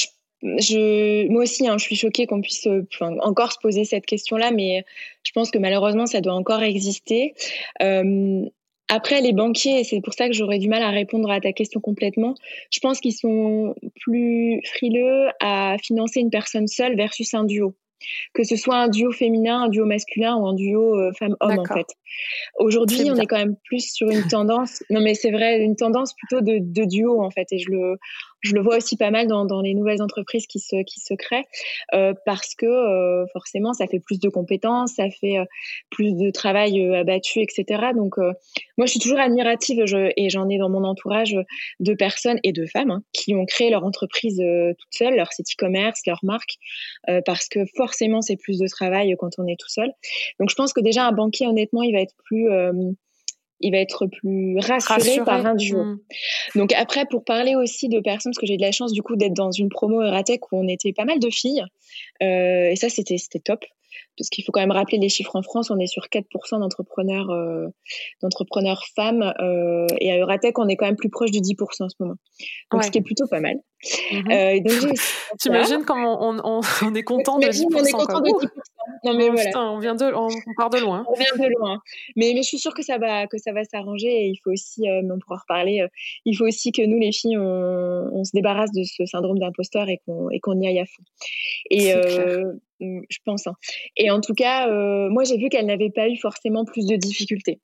moi aussi, hein, je suis choquée qu'on puisse euh, encore se poser cette question-là, mais je pense que malheureusement, ça doit encore exister. Euh, après, les banquiers, c'est pour ça que j'aurais du mal à répondre à ta question complètement. Je pense qu'ils sont plus frileux à financer une personne seule versus un duo que ce soit un duo féminin, un duo masculin ou un duo euh, femme-homme en fait. Aujourd'hui, on est quand même plus sur une tendance, non mais c'est vrai, une tendance plutôt de, de, duo en fait, et je le, je le vois aussi pas mal dans, dans les nouvelles entreprises qui se, qui se créent, euh, parce que euh, forcément, ça fait plus de compétences, ça fait euh, plus de travail euh, abattu, etc. Donc, moi, je suis toujours admirative, je, et j'en ai dans mon entourage de personnes et de femmes hein, qui ont créé leur entreprise toutes seules, leur site e-commerce, leur marque, parce que forcément, c'est plus de travail quand on est tout seul. Donc, je pense que déjà, un banquier, honnêtement, il va être plus il va être plus rassuré, par un duo. Mm. Donc après, pour parler aussi de personnes, parce que j'ai eu de la chance du coup d'être dans une promo Eratech où on était pas mal de filles, euh, et ça c'était c'était top parce qu'il faut quand même rappeler les chiffres en France, on est sur 4% d'entrepreneurs euh, d'entrepreneurs femmes euh, et à Euratech on est quand même plus proche du 10% en ce moment. Donc ce qui est plutôt pas mal. Mm-hmm. euh, T'imagines comment on, on, on, est content de 10%. On est content de 10%. Non mais oh, voilà. on vient de, on, part de loin. On vient de loin. Mais, mais je suis sûre que ça va, que ça va s'arranger et il faut aussi, euh, on pourra reparler. Euh, il faut aussi que nous les filles, on, on se débarrasse de ce syndrome d'imposteur et qu'on et qu'on y aille à fond. Et euh, je pense. Hein. Et en tout cas, euh, moi j'ai vu qu'elle n'avait pas eu forcément plus de difficultés.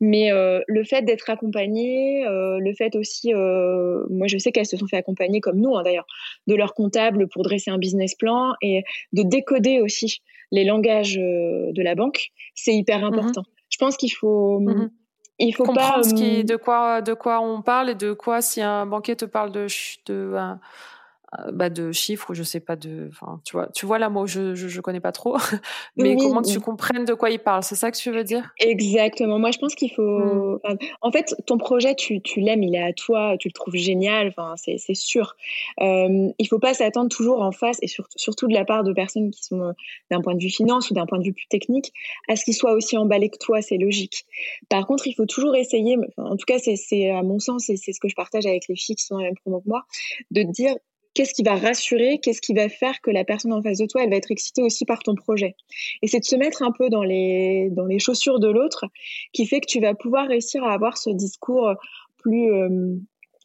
Mais euh, le fait d'être accompagnée, euh, le fait aussi, moi je sais qu'elles se sont fait accompagner comme nous hein, d'ailleurs, de leur comptable pour dresser un business plan et de décoder aussi les langages de la banque, c'est hyper mmh important. Je pense qu'il faut, mmh il faut comprendre pas ce qui, de quoi, de quoi on parle et de quoi si un banquier te parle de, de bah, de chiffres ou je sais pas de enfin tu vois tu vois là moi je, je, je connais pas trop. Mais comment tu comprennes de quoi il parle c'est ça que tu veux dire? Exactement. Moi je pense qu'il faut mmh. en fait ton projet tu, tu l'aimes il est à toi tu le trouves génial enfin c'est, c'est sûr. Euh, il faut pas s'attendre toujours en face et surtout surtout de la part de personnes qui sont euh, d'un point de vue finance ou d'un point de vue plus technique à ce qu'ils soient aussi emballés que toi c'est logique. Par contre il faut toujours essayer en tout cas c'est, c'est à mon sens et c'est ce que je partage avec les filles qui sont dans la même promo que moi de dire qu'est-ce qui va rassurer, qu'est-ce qui va faire que la personne en face de toi, elle va être excitée aussi par ton projet. Et c'est de se mettre un peu dans les, dans les chaussures de l'autre qui fait que tu vas pouvoir réussir à avoir ce discours plus, euh,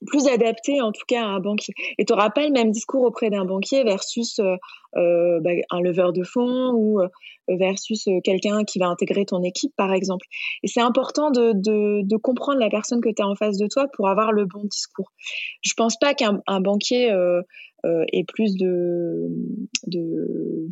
plus adapté en tout cas à un banquier. Et tu n'auras pas le même discours auprès d'un banquier versus euh, euh bah, un leveur de fonds ou euh, versus quelqu'un qui va intégrer ton équipe par exemple. Et c'est important de, comprendre la personne que tu as en face de toi pour avoir le bon discours. Je pense pas qu'un banquier ait plus de,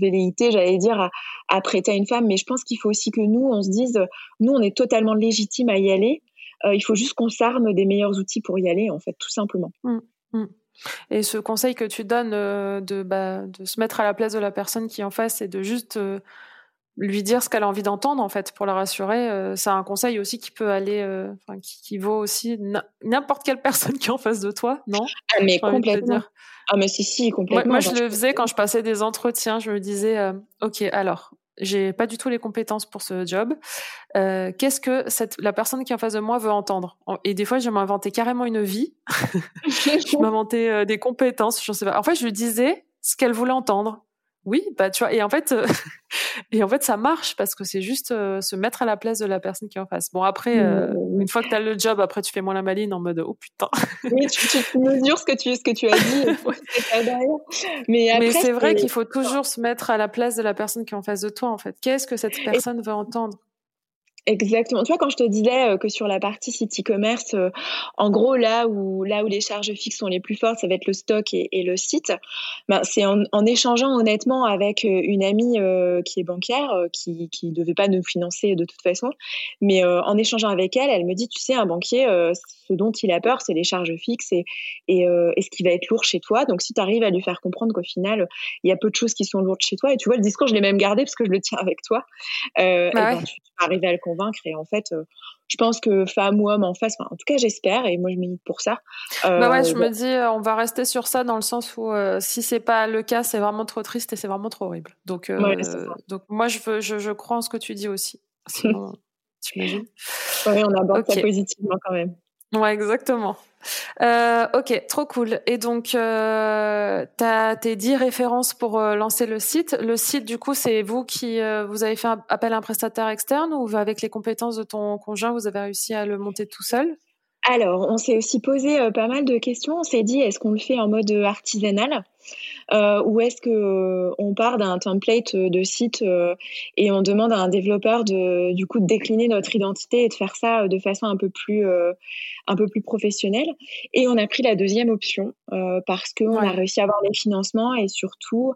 velléité, j'allais dire, à, à prêter à une femme, mais je pense qu'il faut aussi que nous, on se dise, nous, on est totalement légitime à y aller il faut juste qu'on s'arme des meilleurs outils pour y aller, en fait, tout simplement. Mmh, mmh. Et ce conseil que tu donnes euh, de, bah, de se mettre à la place de la personne qui est en face et de juste euh, lui dire ce qu'elle a envie d'entendre en fait pour la rassurer c'est un conseil aussi qui peut aller qui, vaut aussi n'importe quelle personne qui est en face de toi non? Ah mais complètement ah mais si si complètement moi, je le faisais quand je passais des entretiens je me disais ok alors j'ai pas du tout les compétences pour ce job. Euh, Qu'est-ce que cette, la personne qui est en face de moi veut entendre? Et des fois, je m'inventais carrément une vie. je m'inventais euh, des compétences, je sais pas. En fait, je lui disais ce qu'elle voulait entendre. Oui, bah tu vois, et en fait, euh, et en fait, ça marche parce que c'est juste euh, se mettre à la place de la personne qui est en face. Bon, après, euh, une fois que tu as le job, après, tu fais moins la maline en mode oh putain. oui, tu, tu, mesures ce que tu, ce que tu as dit. Mais, Mais c'est vrai qu'il faut toujours se mettre à la place de la personne qui est en face de toi, en fait. Qu'est-ce que cette personne veut entendre? Exactement. Tu vois, quand je te disais euh, que sur la partie site e-commerce, euh, en gros, là où, là où les charges fixes sont les plus fortes, ça va être le stock et, le site. Ben, c'est en, échangeant honnêtement avec euh, une amie qui est bancaire, qui ne devait pas nous financer de toute façon, mais en échangeant avec elle, elle me dit, tu sais, un banquier, ce dont il a peur, c'est les charges fixes et, et, ce qui va être lourd chez toi. Donc, si tu arrives à lui faire comprendre qu'au final, il y a peu de choses qui sont lourdes chez toi, et tu vois, le discours, je l'ai même gardé parce que je le tiens avec toi, bah ben, tu, tu vas arriver à le convaincre. Et en fait, euh, je pense que femme ou homme en face, en tout cas, j'espère, et moi, je milite pour ça. bah ouais, je me dis, euh, on va rester sur ça dans le sens où euh, si c'est pas le cas, c'est vraiment trop triste et c'est vraiment trop horrible. Donc, donc moi, je, veux, je, je, crois en ce que tu dis aussi. Sinon, t'imagines Oui, on aborde ça positivement quand même. Ouais, exactement. Euh, ok, trop cool. Et donc, euh, tu as tes 10 références pour euh, lancer le site. Le site, du coup, c'est vous qui euh, vous avez fait appel à un prestataire externe ou avec les compétences de ton conjoint, vous avez réussi à le monter tout seul? Alors, on s'est aussi posé euh, pas mal de questions. On s'est dit, est-ce qu'on le fait en mode artisanal euh, ou est-ce que euh, on part d'un template de site et on demande à un développeur de, du coup, de décliner notre identité et de faire ça de façon un peu plus, un peu plus professionnelle. Et on a pris la deuxième option parce qu'on a réussi à avoir les financements et surtout,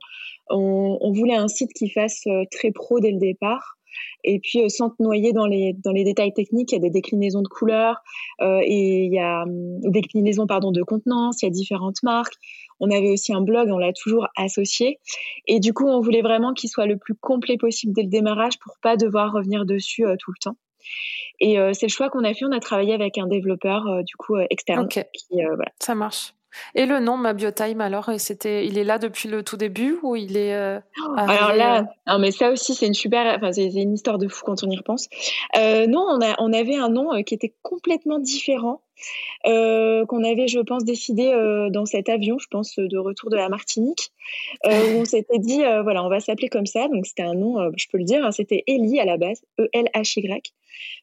on, on voulait un site qui fasse très pro dès le départ. Et puis, euh, sans te noyer dans les, dans les détails techniques, il y a des déclinaisons de couleurs euh, et il y a hum, des déclinaisons pardon, de contenance, il y a différentes marques. On avait aussi un blog, on l'a toujours associé. Et du coup, on voulait vraiment qu'il soit le plus complet possible dès le démarrage pour pas devoir revenir dessus euh, tout le temps. Et c'est le choix qu'on a fait. On a travaillé avec un développeur du coup externe. Qui, voilà. Ça marche. Et le nom Mabiotime, alors, c'était, il est là depuis le tout début ou il est euh, Alors là, euh non, mais ça aussi, c'est une super, enfin, c'est une histoire de fou quand on y repense. Euh, non, on, a, on avait un nom qui était complètement différent. Qu'on avait, je pense, décidé dans cet avion, je pense, de retour de la Martinique, où on s'était dit, voilà, on va s'appeler comme ça. Donc c'était un nom, je peux le dire, hein, c'était Ellie à la base, E-L-H-Y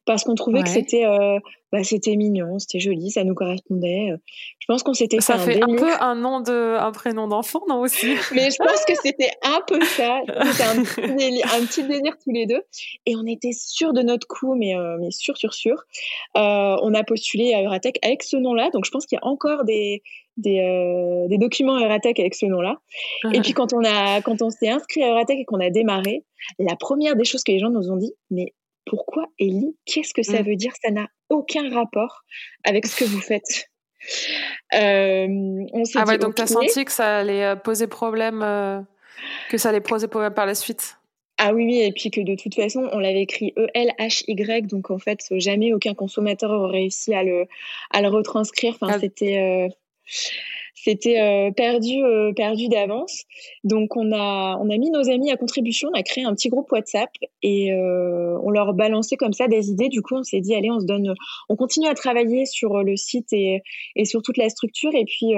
parce qu'on trouvait que c'était euh, bah, c'était mignon, c'était joli, ça nous correspondait. Euh. Je pense qu'on s'était ça fait, un, peu un nom de un prénom d'enfant, non aussi Mais je pense que c'était un peu ça. C'était un, un, petit délire tous les deux, et on était sûrs de notre coup, mais euh, mais sûr sûr sûr. on a postulé à Avec ce nom-là, donc je pense qu'il y a encore des des, des documents Euratech avec ce nom-là. Et puis quand on a quand on s'est inscrit à Euratech et qu'on a démarré, la première des choses que les gens nous ont dit, mais pourquoi Ellie Qu'est-ce que ça mm. veut dire? Ça n'a aucun rapport avec ce que vous faites. Euh, on ah ouais, donc tu as senti que ça allait euh, poser problème, euh, que ça allait poser problème par la suite? Ah oui, oui, et puis que de toute façon, on l'avait écrit E-L-H-Y, donc en fait, jamais aucun consommateur aurait réussi à le, à le retranscrire. Enfin, ah. c'était c'était euh, perdu euh, perdu d'avance. Donc on a on a mis nos amis à contribution, on a créé un petit groupe WhatsApp et euh, on leur balançait comme ça des idées. Du coup, on s'est dit allez, on se donne on continue à travailler sur le site et et sur toute la structure et puis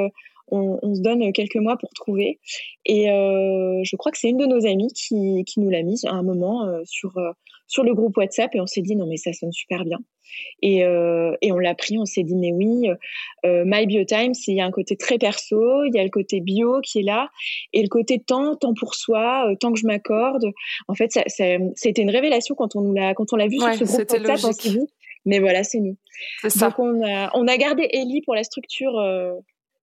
on, on, se donne quelques mois pour trouver. Et euh, je crois que c'est une de nos amies qui, qui nous l'a mise à un moment euh, sur, sur le groupe WhatsApp et on s'est dit non mais ça sonne super bien. Et, euh, et on l'a pris, on s'est dit mais oui, euh, My Biotime, il y a un côté très perso, il y a le côté bio qui est là et le côté temps, temps pour soi, euh, temps que je m'accorde. En fait, ça, ça, c'était une révélation quand on l'a quand on l'a vu sur ce groupe WhatsApp, on s'est dit mais voilà c'est nous. Ça. Donc on a on a gardé Ellie pour la structure.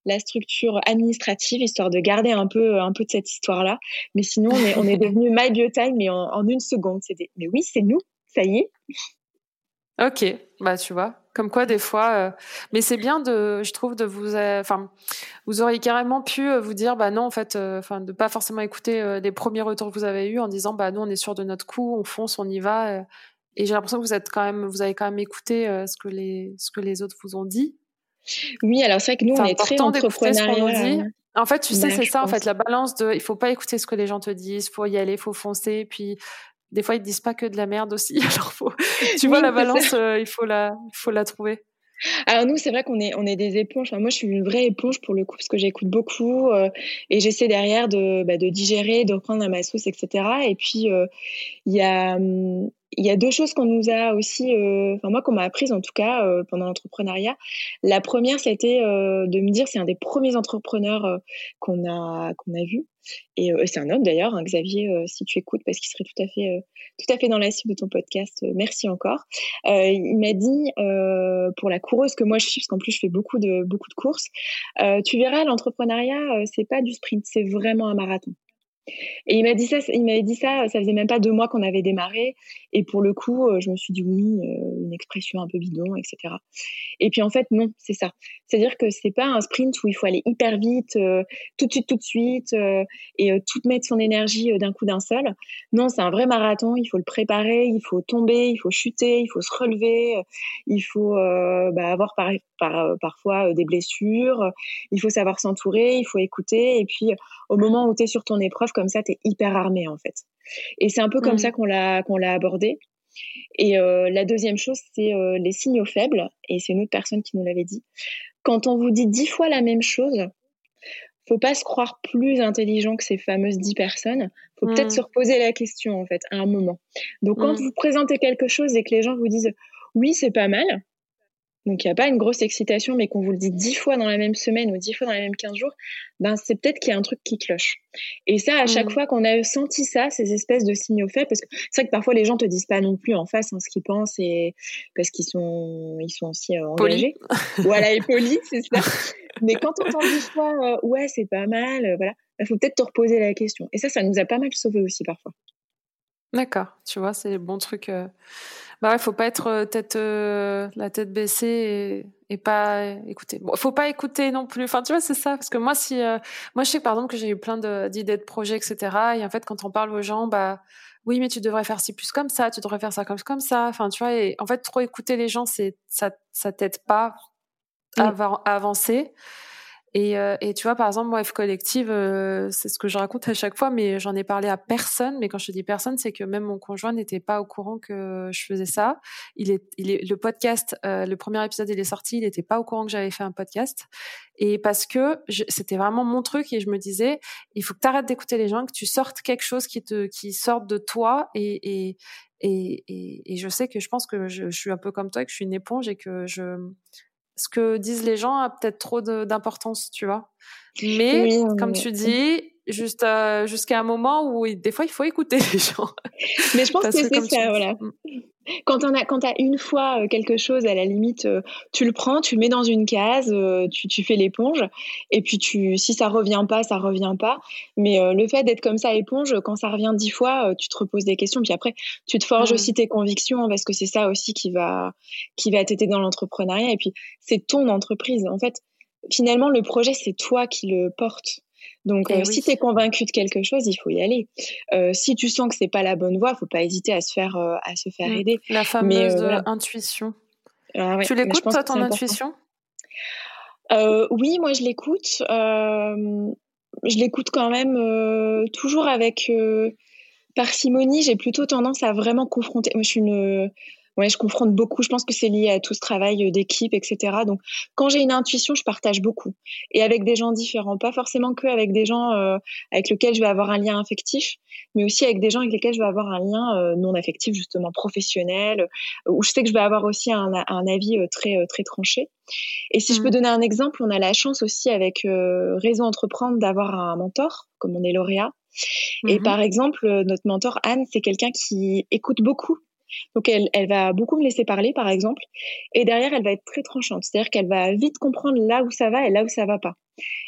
Euh, la structure administrative, histoire de garder un peu, un peu de cette histoire-là. Mais sinon, on est, on est devenu My Biotime, mais en, en une seconde. C'était, mais oui, c'est nous, ça y est. Ok, bah tu vois, comme quoi des fois, euh, mais c'est bien de, je trouve, de vous, euh, enfin, vous auriez carrément pu euh, vous dire, bah non, en fait, enfin, de pas forcément écouter les premiers retours que vous avez eus en disant, bah nous, on est sûr de notre coup, on fonce, on y va. et j'ai l'impression que vous êtes quand même, vous avez quand même écouté ce que les, ce que les autres vous ont dit. Oui, alors c'est vrai que nous, on est très entrepreneurial. En fait, tu sais, c'est ça, en fait, la balance de, il faut pas écouter ce que les gens te disent, faut y aller, faut foncer, puis des fois ils disent pas que de la merde aussi. Alors faut, tu vois la balance, euh, il faut la, il faut la trouver. Alors nous, c'est vrai qu'on est, on est des éponges. moi, je suis une vraie éponge pour le coup parce que j'écoute beaucoup euh, et j'essaie derrière de, bah, de digérer, de reprendre à ma sauce, etc. Et puis euh, il y a, hum, il y a deux choses qu'on nous a aussi, euh, enfin moi qu'on m'a apprises en tout cas euh, pendant l'entrepreneuriat. La première, été euh, de me dire, c'est un des premiers entrepreneurs qu'on a qu'on a vu, et c'est un homme d'ailleurs, hein, Xavier, si tu écoutes, parce qu'il serait tout à fait tout à fait dans la cible de ton podcast. merci encore. il m'a dit pour la coureuse que moi je suis, parce qu'en plus je fais beaucoup de beaucoup de courses. tu verras, l'entrepreneuriat, c'est pas du sprint, c'est vraiment un marathon. Et il m'a dit ça, il m'avait dit ça, ça faisait même pas deux mois qu'on avait démarré. Et pour le coup, euh, je me suis dit oui, euh, une expression un peu bidon, etc. Et puis en fait, non, c'est ça. C'est-à-dire que c'est pas un sprint où il faut aller hyper vite, euh, tout de suite, tout de suite, et tout mettre son énergie d'un coup d'un seul. Non, c'est un vrai marathon. Il faut le préparer, il faut tomber, il faut chuter, il faut se relever, il faut bah, avoir par, par, parfois des blessures. Il faut savoir s'entourer, il faut écouter. Et puis au moment où tu es sur ton épreuve, comme ça, tu es hyper armé en fait. Et c'est un peu comme mmh. ça qu'on l'a qu'on l'a abordé. Et euh, la deuxième chose, c'est euh, les signaux faibles. Et c'est une autre personne qui nous l'avait dit. Quand on vous dit dix fois la même chose, faut pas se croire plus intelligent que ces fameuses dix personnes. Faut peut-être mmh. se reposer la question en fait à un moment. Donc quand mmh. vous présentez quelque chose et que les gens vous disent oui c'est pas mal, donc il n'y a pas une grosse excitation, mais qu'on vous le dit dix fois dans la même semaine ou dix fois dans les mêmes quinze jours, ben c'est peut-être qu'il y a un truc qui cloche. Et ça, à chaque mmh. fois qu'on a senti ça, ces espèces de signaux faits, parce que c'est vrai que parfois les gens te disent pas non plus en face hein, ce qu'ils pensent et parce qu'ils sont ils sont aussi euh, engagés. voilà, et polis, c'est ça. mais quand on entend dix fois euh, ouais c'est pas mal, euh, voilà, il faut peut-être te reposer la question. Et ça, ça nous a pas mal sauvé aussi parfois. D'accord, tu vois, c'est les bons trucs. Bah ouais, faut pas être euh, tête euh, la tête baissée et, pas écouter. Bon, faut pas écouter non plus. Enfin, tu vois, c'est ça. Parce que moi, si euh, moi, je sais par exemple que j'ai eu plein d'idées de, projets, etc. Et en fait, quand on parle aux gens, bah oui, mais tu devrais faire ci plus comme ça, tu devrais faire ça comme comme ça. Enfin, tu vois. Et en fait, trop écouter les gens, c'est ça, ça t'aide pas à avancer. Et, euh, et, tu vois, par exemple, moi, F Collective, euh, c'est ce que je raconte à chaque fois, mais j'en ai parlé à personne. Mais quand je dis personne, c'est que même mon conjoint n'était pas au courant que je faisais ça. Il est, il est le podcast, euh, le premier épisode, il est sorti, il n'était pas au courant que j'avais fait un podcast. Et parce que c'était vraiment mon truc et je me disais, il faut que tu arrêtes d'écouter les gens, que tu sortes quelque chose qui te, qui sorte de toi et, et, et, et, je sais que je pense que je, je suis un peu comme toi, que je suis une éponge et que je, ce que disent les gens a peut-être trop d'importance, tu vois. Mais comme tu dis, juste euh, jusqu'à un moment où des fois il faut écouter les gens. Mais je pense que, c'est ça, voilà. Mm. Quand on a, quand as une fois euh, quelque chose, à la limite, euh, tu le prends, tu le mets dans une case, tu, tu fais l'éponge, et puis tu, si ça revient pas, ça revient pas. Mais le fait d'être comme ça éponge, quand ça revient dix fois, tu te reposes des questions, puis après, tu te forges mm. aussi tes convictions, parce que c'est ça aussi qui va, qui va t'aider dans l'entrepreneuriat. Et puis, c'est ton entreprise. En fait, finalement, le projet, c'est toi qui le portes. Donc, eh euh, si tu es convaincu de quelque chose, il faut y aller. Euh, si tu sens que c'est pas la bonne voie, faut pas hésiter à se faire, euh, à se faire mm. aider. La fameuse intuition. Ah tu l'écoutes, toi, ton intuition? Oui, moi, je l'écoute. je l'écoute quand même toujours avec parcimonie. J'ai plutôt tendance à vraiment confronter. Moi, je suis une ouais, je confronte beaucoup. Je pense que c'est lié à tout ce travail euh, d'équipe, etc. Donc, quand j'ai une intuition, je partage beaucoup. Et avec des gens différents. Pas forcément que avec des gens euh, avec lesquels je vais avoir un lien affectif, mais aussi avec des gens avec lesquels je vais avoir un lien euh, non affectif, justement professionnel, où je sais que je vais avoir aussi un, un avis très, très tranché. Et si je peux mmh. donner un exemple, on a la chance aussi avec Réseau Entreprendre d'avoir un mentor, comme on est lauréat. Et mmh par exemple, notre mentor Anne, c'est quelqu'un qui écoute beaucoup donc elle, elle va beaucoup me laisser parler, par exemple, et derrière elle va être très tranchante, c'est-à-dire qu'elle va vite comprendre là où ça va et là où ça va pas.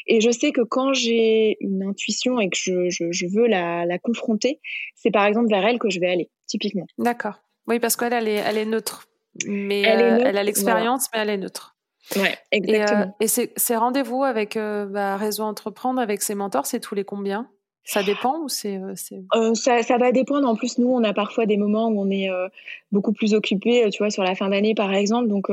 Et je sais que quand j'ai une intuition et que je, je, je veux la, la confronter, c'est par exemple vers elle que je vais aller, typiquement. D'accord. Oui, parce qu'elle elle est, elle est neutre, mais elle, euh, elle a l'expérience, mais elle est neutre. Ouais, exactement. Et, euh, et ces rendez-vous avec euh, bah, Réseau Entreprendre, avec ses mentors, c'est tous les combien? Ça dépend ou c'est euh, euh, ça, ça, va dépendre. En plus, nous, on a parfois des moments où on est euh, beaucoup plus occupé, tu vois, sur la fin d'année, par exemple. Donc,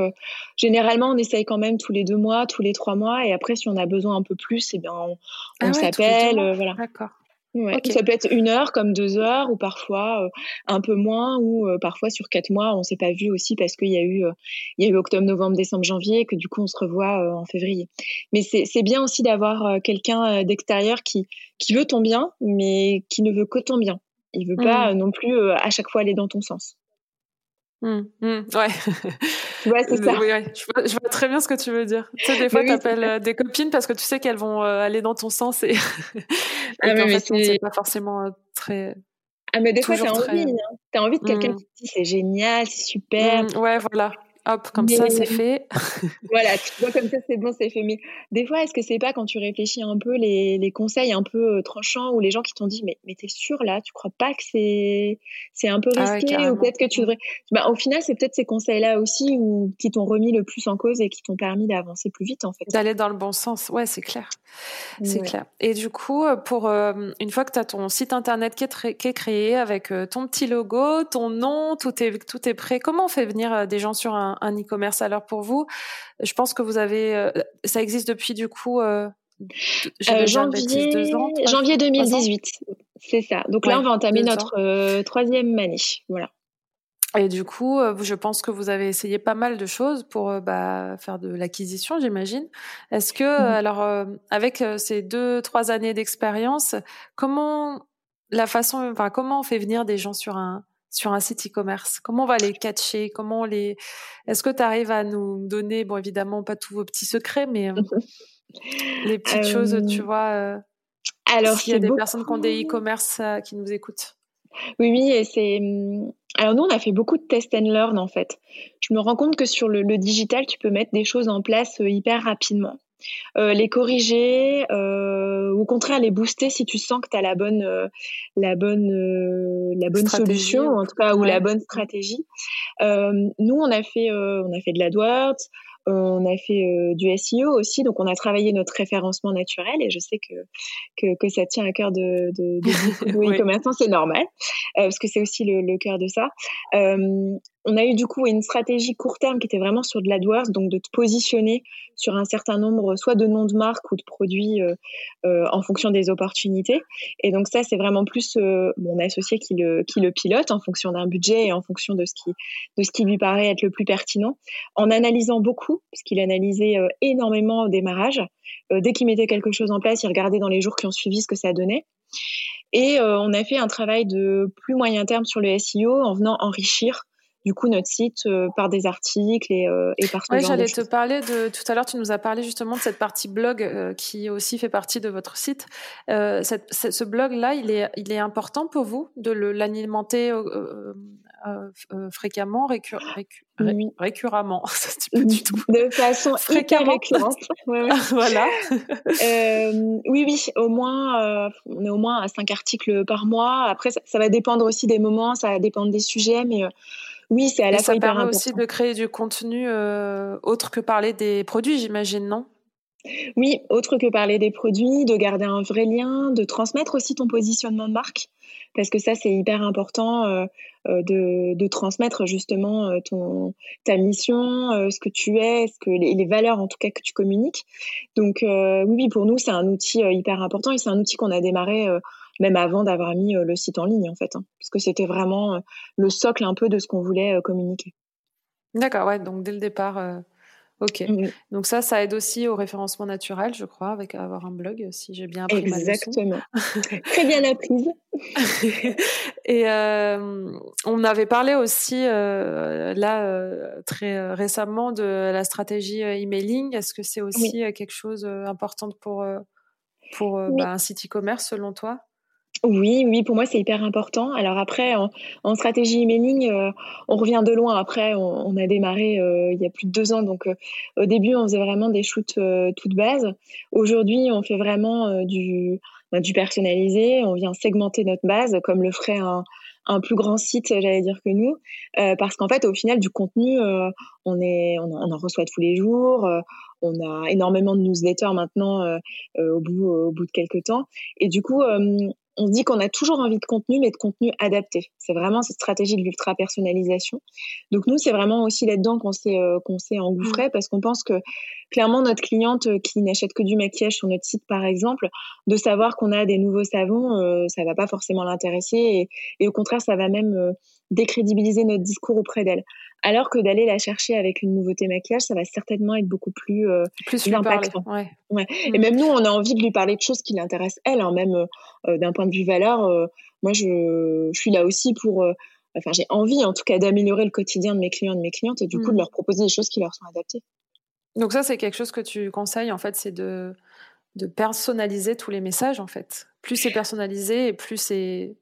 généralement, on essaye quand même tous les deux mois, tous les trois mois. Et après, si on a besoin un peu plus, eh bien, on, ah s'appelle. voilà. D'accord. Ouais, Ça peut être une heure comme deux heures ou parfois euh, un peu moins ou euh, parfois sur quatre mois on s'est pas vu aussi parce qu'il y a eu euh, il y a eu octobre, novembre, décembre, janvier et que du coup on se revoit en février. Mais c'est bien aussi d'avoir quelqu'un d'extérieur qui qui veut ton bien mais qui ne veut que ton bien. Il veut pas mmh. non plus à chaque fois aller dans ton sens. Mmh, mmh, ouais. Ouais, c'est ça. Oui, Je, vois, très bien ce que tu veux dire. Tu sais, des fois, tu appelles euh, des copines parce que tu sais qu'elles vont euh, aller dans ton sens et, ah, mais fait, c'est pas forcément euh, très. Ah, mais des fois, tu as envie. Hein. Tu as envie de quelqu'un mmh. qui te dit c'est génial, c'est super. ouais, voilà. Hop, comme ça, c'est fait. voilà, tu vois, comme ça, c'est bon, c'est fait. Mais des fois, est-ce que c'est pas quand tu réfléchis un peu les, les conseils un peu euh, tranchants ou les gens qui t'ont dit, mais, mais t'es sûr là, tu crois pas que c'est, c'est un peu ah risqué ou peut-être que tu devrais. Bah, au final, c'est peut-être ces conseils-là aussi ou qui t'ont remis le plus en cause et qui t'ont permis d'avancer plus vite, en fait. D'aller dans le bon sens. Ouais, c'est clair. C'est clair. Et du coup, euh, pour euh, une fois que tu as ton site internet qui est, qui est créé avec ton petit logo, ton nom, tout est, tout est prêt, comment on fait venir des gens sur un, un e-commerce. Alors pour vous, je pense que vous avez, euh, ça existe depuis du coup euh, euh, janvier, janvier 2018. C'est ça. Donc là, on va entamer notre troisième année. Voilà. Et du coup, je pense que vous avez essayé pas mal de choses pour bah, faire de l'acquisition, j'imagine. Est-ce que, mmh. alors, avec ces deux, trois années d'expérience, comment la façon, enfin, comment on fait venir des gens sur un, sur un site e-commerce? Comment on va les catcher? Comment les Est-ce que tu arrives à nous donner, bon évidemment pas tous vos petits secrets, mais euh, les petites choses, tu euh, vois euh, Alors s'il y a des personnes qui ont des e-commerce qui nous écoutent? Oui, oui, et c'est. Hum, alors nous, on a fait beaucoup de test and learn en fait. Je me rends compte que sur le digital, tu peux mettre des choses en place hyper rapidement. Euh, les corriger, euh, ou au contraire les booster si tu sens que tu as la bonne, euh, la bonne, la bonne solution, en tout cas, ou la bonne stratégie. nous, on a fait, on a fait de l'AdWords, on a fait du SEO aussi, donc on a travaillé notre référencement naturel et je sais que que, que ça tient à cœur de de, de, de c'est normal parce que c'est aussi le, le cœur de ça on a eu du coup une stratégie court terme qui était vraiment sur de l'AdWords, donc de te positionner sur un certain nombre soit de noms de marques ou de produits euh, euh, en fonction des opportunités. Et donc ça, c'est vraiment plus euh, mon associé qui le, qui le pilote en fonction d'un budget et en fonction de ce, qui, de ce qui lui paraît être le plus pertinent, en analysant beaucoup, puisqu'il analysait énormément au démarrage. dès qu'il mettait quelque chose en place, il regardait dans les jours qui ont suivi ce que ça donnait. Et on a fait un travail de plus moyen terme sur le SEO en venant enrichir du coup notre site euh, par des articles et, euh, et par ce ouais, j'allais te parler de tout à l'heure tu nous as parlé justement de cette partie blog euh, qui aussi fait partie de votre site. Cette, ce blog là il est il est important pour vous de l'alimenter fréquemment récur, récurremment? Du tout. de façon récurrente. Voilà. Oui oui au moins on est au moins à cinq articles par mois. Après ça, ça, va dépendre aussi des moments ça va dépendre des sujets mais oui, c'est à la fois ça permet aussi de créer du contenu euh, autre que parler des produits, j'imagine, non? Oui, autre que parler des produits, de garder un vrai lien, de transmettre aussi ton positionnement de marque, parce que ça, c'est hyper important euh, euh, de, de, transmettre justement ton, ta mission, ce que tu es, ce que les, les, valeurs en tout cas que tu communiques. Donc oui, pour nous, c'est un outil hyper important et c'est un outil qu'on a démarré même avant d'avoir mis euh, le site en ligne en fait, hein, parce que c'était vraiment euh, le socle un peu de ce qu'on voulait euh, communiquer. D'accord, ouais, donc dès le départ. Ok. Mmh donc ça, ça aide aussi au référencement naturel, je crois, avec avoir un blog, si j'ai bien appris Exactement. Très bien apprise. Et on avait parlé aussi là très récemment de la stratégie emailing. Est-ce que c'est aussi quelque chose d'important pour pour bah, un site e-commerce selon toi? Oui, oui, pour moi c'est hyper important. Alors après, en, stratégie emailing, euh, on revient de loin. Après, on, a démarré euh, il y a plus de deux ans, donc euh, au début on faisait vraiment des shoots toutes bases. Aujourd'hui, on fait vraiment du, bah, du personnalisé. On vient segmenter notre base, comme le ferait un, un plus grand site, j'allais dire que nous, parce qu'en fait, au final, du contenu, on est, on, en reçoit tous les jours. on a énormément de newsletters maintenant au bout, au bout de quelques temps, et du coup, on se dit qu'on a toujours envie de contenu, mais de contenu adapté. C'est vraiment cette stratégie de l'ultra personnalisation. Donc nous, c'est vraiment aussi là-dedans qu'on s'est euh, qu'on s'est engouffré mmh. parce qu'on pense que clairement notre cliente euh, qui n'achète que du maquillage sur notre site, par exemple, de savoir qu'on a des nouveaux savons, euh, ça va pas forcément l'intéresser et, au contraire, ça va même décrédibiliser notre discours auprès d'elle. Alors que d'aller la chercher avec une nouveauté maquillage, ça va certainement être beaucoup plus, euh, plus impactant. Ouais. Ouais. Et mm. même nous, on a envie de lui parler de choses qui l'intéressent elle, hein, même euh, d'un point de vue valeur. Euh, moi, je, je, suis là aussi pour enfin j'ai envie en tout cas d'améliorer le quotidien de mes clients et de mes clientes et du coup de mmh. leur proposer des choses qui leur sont adaptées. Donc ça c'est quelque chose que tu conseilles en fait, c'est de de personnaliser tous les messages en fait. Plus c'est personnalisé et plus c'est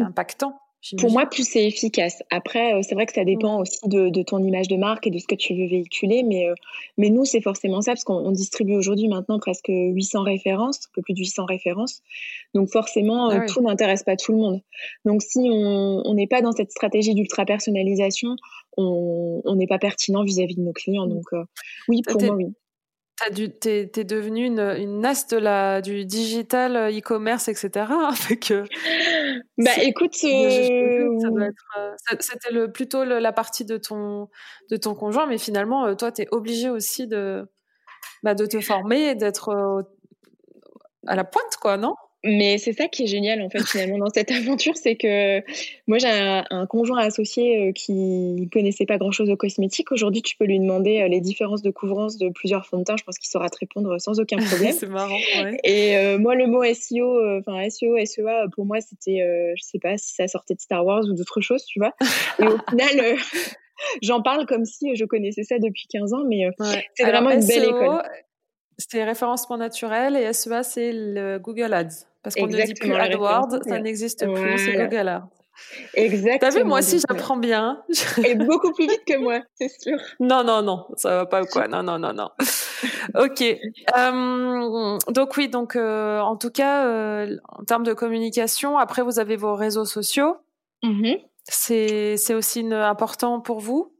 impactant. Pour moi, plus c'est efficace. Après, euh, c'est vrai que ça dépend aussi de, ton image de marque et de ce que tu veux véhiculer, mais, euh, mais nous, c'est forcément ça, parce qu'on distribue aujourd'hui maintenant presque 800 références, un peu plus de 800 références. Donc forcément, ah euh, tout n'intéresse pas tout le monde. Donc si on n'est pas dans cette stratégie d'ultra-personnalisation, on n'est pas pertinent vis-à-vis de nos clients. Mmh. Donc oui, pour moi, oui. Tu es, devenu une, une as de la, du digital euh, e-commerce, etc. Avec, bah écoute, euh, euh, c'était le, plutôt la partie de ton, de ton conjoint, mais finalement, toi, tu es obligé aussi de, bah, de te former, d'être à la pointe, quoi, non? Mais c'est ça qui est génial en fait finalement dans cette aventure, c'est que moi j'ai un, conjoint associé euh, qui connaissait pas grand chose aux cosmétiques. Aujourd'hui, tu peux lui demander euh, les différences de couvrance de plusieurs fonds de teint. Je pense qu'il saura te répondre sans aucun problème. c'est marrant. Ouais. Et euh, moi, le mot SEO, enfin SEO, SEA, pour moi, c'était, je sais pas si ça sortait de Star Wars ou d'autres choses, tu vois. Et au final. J'en parle comme si je connaissais ça depuis 15 ans, mais c'est vraiment une belle e école. C'est référencement naturel et SEA, c'est le Google Ads. Parce qu'on ne dit plus AdWords, ça n'existe plus, c'est Google Ads. Exactement. T'as vu, moi aussi, j'apprends bien. Et beaucoup plus vite que moi, c'est sûr. Non, non, non, ça va pas ou quoi Non, non, non, non. ok. Euh, donc oui, donc euh, en tout cas, euh, en termes de communication, après vous avez vos réseaux sociaux. Mm-hmm. C'est aussi important pour vous?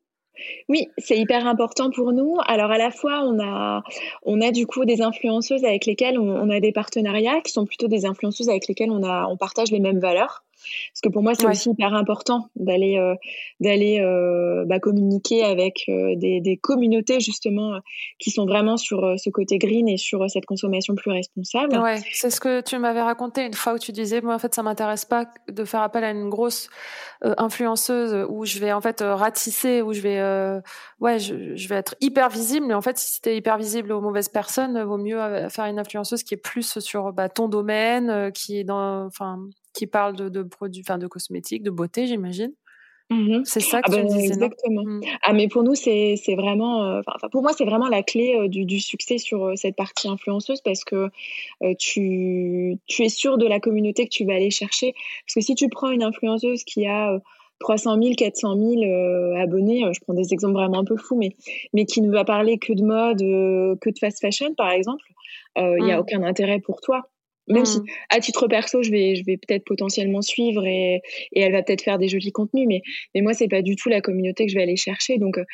Oui, c'est hyper important pour nous. Alors à la fois, on a, on a du coup des influenceuses avec lesquelles on, a des partenariats qui sont plutôt des influenceuses avec lesquelles on, on partage les mêmes valeurs. Parce que pour moi, c'est aussi hyper important d'aller euh, d'aller euh, bah, communiquer avec euh, des, des, communautés justement qui sont vraiment sur ce côté green et sur cette consommation plus responsable. Ouais, c'est ce que tu m'avais raconté une fois où tu disais, moi en fait, ça m'intéresse pas de faire appel à une grosse influenceuse où je vais en fait ratisser, où je vais ouais, je, je, vais être hyper visible. Mais en fait, si c'était hyper visible aux mauvaises personnes, vaut mieux faire une influenceuse qui est plus sur bah, ton domaine, qui est dans, enfin, qui parle de, produits, enfin de cosmétiques, de beauté, j'imagine. Mmh c'est ça que ah tu ben, Exactement. Mmh. Ah, mais pour nous, c'est vraiment, euh, pour moi, c'est vraiment la clé euh, du, succès sur euh, cette partie influenceuse parce que tu, tu es sûr de la communauté que tu vas aller chercher. Parce que si tu prends une influenceuse qui a 300 000, 400 000 abonnés, je prends des exemples vraiment un peu fous, mais, mais qui ne va parler que de mode, que de fast fashion, par exemple, il n'y a mmh. aucun intérêt pour toi. Même si, mmh. à titre perso, je vais, je vais peut-être potentiellement suivre et, et elle va peut-être faire des jolis contenus, mais, mais moi, c'est pas du tout la communauté que je vais aller chercher. Donc, euh,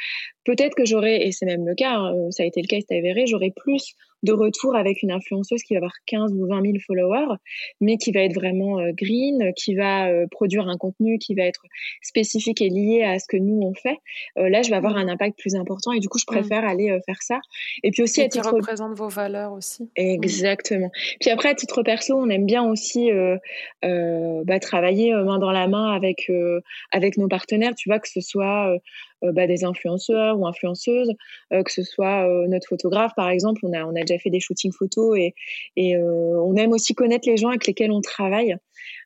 peut-être que j'aurai, et c'est même le cas, hein, ça a été le cas, c'est avéré, j'aurai plus de retour avec une influenceuse qui va avoir 15 ou 20 000 followers, mais qui va être vraiment euh, green, qui va euh, produire un contenu qui va être spécifique et lié à ce que nous on fait. Euh, là, je vais avoir un impact plus important et du coup, je préfère aller faire ça. Et puis aussi et à qui représente vos valeurs aussi. Exactement. Puis après, à titre perso, on aime bien aussi bah, travailler main dans la main avec avec nos partenaires. Tu vois que ce soit euh, bah, des influenceurs ou influenceuses, euh, que ce soit euh, notre photographe par exemple, on a, on a déjà fait des shootings photos et, et on aime aussi connaître les gens avec lesquels on travaille.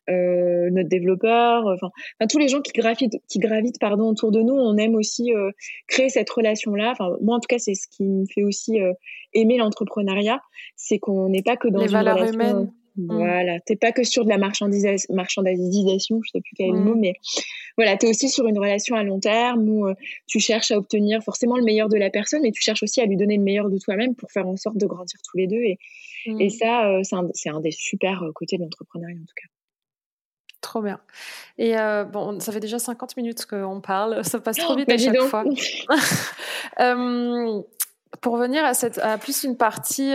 Euh, notre développeur, enfin, tous les gens qui gravitent, qui gravitent pardon autour de nous, on aime aussi euh, créer cette relation-là. Enfin, moi en tout cas, c'est ce qui me fait aussi euh, aimer l'entrepreneuriat, c'est qu'on n'est pas que dans les une valeurs relation. Humaines. Mmh. Voilà, t'es pas que sur de la marchandisation, marchandisation, je sais plus quel est le mot, mmh. mais voilà, tu es aussi sur une relation à long terme où euh, tu cherches à obtenir forcément le meilleur de la personne, mais tu cherches aussi à lui donner le meilleur de toi-même pour faire en sorte de grandir tous les deux. Et, et mmh. ça, euh, c'est un, des super euh, côtés de l'entrepreneuriat en tout cas. Trop bien. Et bon, ça fait déjà 50 minutes qu'on parle, ça passe trop vite à chaque fois. pour venir à, cette, à plus une partie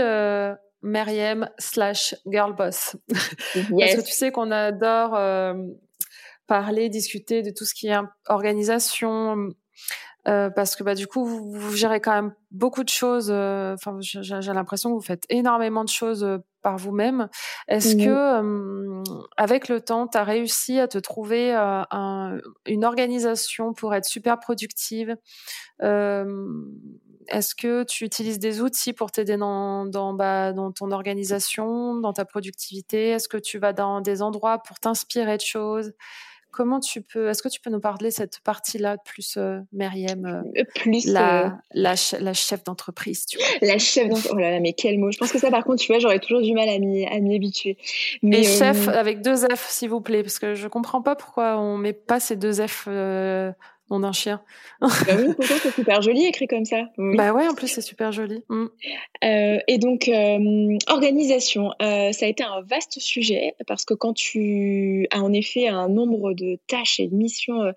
Meriem slash girl boss. Parce que tu sais qu'on adore euh, parler, discuter de tout ce qui est organisation. Euh, parce que bah du coup vous, gérez quand même beaucoup de choses. Euh, enfin, j'ai l'impression que vous faites énormément de choses par vous-même. Est-ce que avec le temps, tu as réussi à te trouver une organisation pour être super productive est-ce que tu utilises des outils pour t'aider dans, dans, bah, dans ton organisation, dans ta productivité? Est-ce que tu vas dans des endroits pour t'inspirer de choses? Comment tu peux, est-ce que tu peux nous parler cette partie-là plus euh, Myriam, plus la, la, chef d'entreprise, tu vois? La chef d'entreprise. Oh là là, mais quel mot. Je pense que ça, par contre, tu vois, j'aurais toujours du mal à m'y, à m'y habituer. Mais, Et chef avec deux F, s'il vous plaît, parce que je comprends pas pourquoi on met pas ces deux F d'un chien. bah oui, c'est super joli écrit comme ça. Bah ouais, en plus c'est super joli. Mm. Euh, et donc euh, organisation, euh, ça a été un vaste sujet parce que quand tu as en effet un nombre de tâches et de missions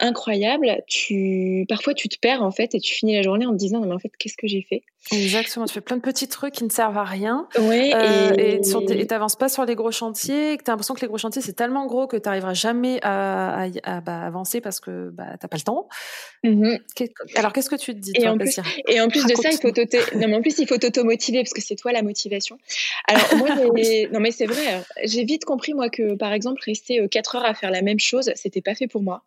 incroyables, tu parfois tu te perds en fait et tu finis la journée en te disant mais en fait qu'est-ce que j'ai fait? Exactement, tu fais plein de petits trucs qui ne servent à rien. Ouais, et tu n'avances pas sur les gros chantiers, que tu as l'impression que les gros chantiers c'est tellement gros que tu n'arriveras jamais à, à, bah, avancer parce que bah, tu pas le temps. Mm-hmm. Alors, qu'est-ce que tu te dis Et, en, plus, et en plus de ça, il faut non, mais en plus, il faut t'auto-motiver parce que c'est toi la motivation. Alors, moi, non, mais c'est vrai. Hein. J'ai vite compris, moi, que par exemple, rester 4 euh, heures à faire la même chose, c'était pas fait pour moi.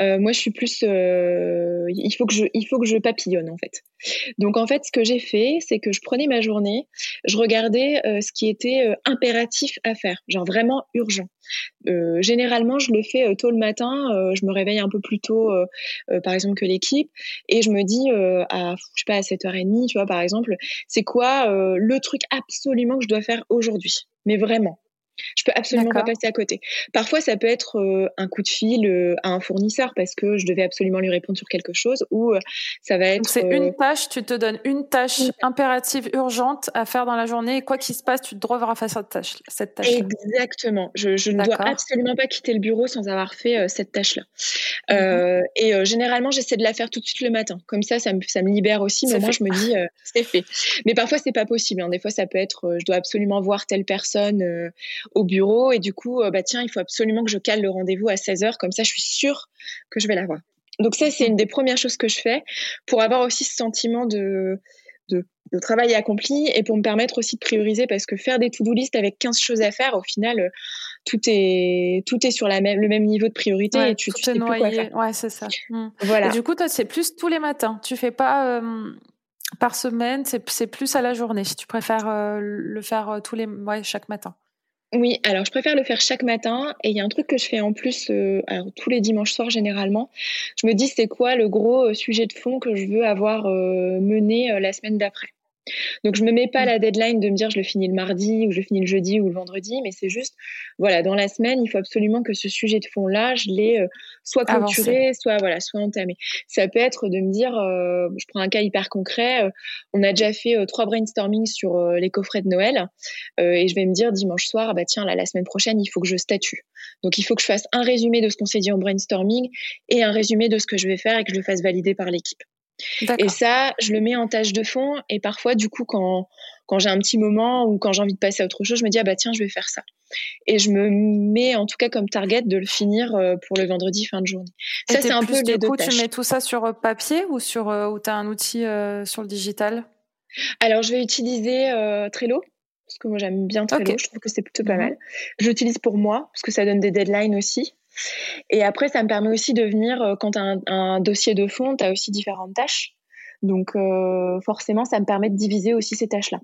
Euh, moi, je suis plus. Euh, il faut que je, il faut que je papillonne en fait. Donc en fait, ce que j'ai fait, c'est que je prenais ma journée, je regardais euh, ce qui était impératif à faire, genre vraiment urgent. généralement, je le fais tôt le matin. je me réveille un peu plus tôt, par exemple que l'équipe, et je me dis à, je sais pas, à 7h30, tu vois, par exemple, c'est quoi le truc absolument que je dois faire aujourd'hui, mais vraiment. Je peux absolument pas passer à côté. Parfois, ça peut être euh, un coup de fil euh, à un fournisseur parce que je devais absolument lui répondre sur quelque chose ou euh, ça va être. C'est une tâche, tu te donnes une tâche impérative, urgente à faire dans la journée et quoi qu'il se passe, tu devras faire cette tâche. Cette tâche Exactement. Je, je ne dois absolument pas quitter le bureau sans avoir fait cette tâche-là. Mm-hmm. Et généralement, j'essaie de la faire tout de suite le matin. Comme ça, ça me, ça me libère aussi. Mais moi, je me dis, c'est fait. Mais parfois, c'est pas possible. Hein. Des fois, ça peut être, je dois absolument voir telle personne au bureau et du coup, euh, bah tiens, il faut absolument que je cale le rendez-vous à 16h, comme ça je suis sûre que je vais l'avoir. Donc ça, c'est une des premières choses que je fais pour avoir aussi ce sentiment de, de, travail accompli et pour me permettre aussi de prioriser parce que faire des to-do list avec 15 choses à faire, au final, euh, tout est, tout est sur la même, le même niveau de priorité et tu, sais noyé. plus quoi faire. Ouais, c'est ça. Hmm. Voilà. du coup, toi, c'est plus tous les matins. Tu fais pas euh, par semaine, c'est plus à la journée. Si tu préfères le faire tous les, ouais, chaque matin. Oui, alors je préfère le faire chaque matin et il y a un truc que je fais en plus euh, alors, tous les dimanches soirs généralement. Je me dis c'est quoi le gros euh, sujet de fond que je veux avoir euh, mené la semaine d'après. Donc, je me mets pas mm. la deadline de me dire je le finis le mardi ou je le finis le jeudi ou le vendredi, mais c'est juste, voilà, dans la semaine, il faut absolument que ce sujet de fond-là, je l'ai euh, soit clôturé, soit, voilà, soit entamé. Ça peut être de me dire, euh, je prends un cas hyper concret, euh, on a déjà fait trois brainstorming sur les coffrets de Noël, et je vais me dire dimanche soir, ah bah tiens, là, la semaine prochaine, il faut que je statue. Donc, il faut que je fasse un résumé de ce qu'on s'est dit en brainstorming et un résumé de ce que je vais faire et que je le fasse valider par l'équipe. Et ça, je le mets en tâche de fond. Et parfois, du coup, quand, quand j'ai un petit moment ou quand j'ai envie de passer à autre chose, je me dis, ah bah tiens, je vais faire ça. Et je me mets en tout cas comme target de le finir euh, pour le vendredi fin de journée. ça, c'est un peu les deux coup, Tu mets tout ça sur euh, papier ou sur euh, ou as un outil sur le digital? Alors, je vais utiliser Trello parce que moi j'aime bien Trello, je trouve que c'est plutôt pas mhm. mal. Je l'utilise pour moi parce que ça donne des deadlines aussi. Et après, ça me permet aussi de venir, euh, quand tu as un, dossier de fond, tu as aussi différentes tâches. Donc, euh, forcément, ça me permet de diviser aussi ces tâches-là.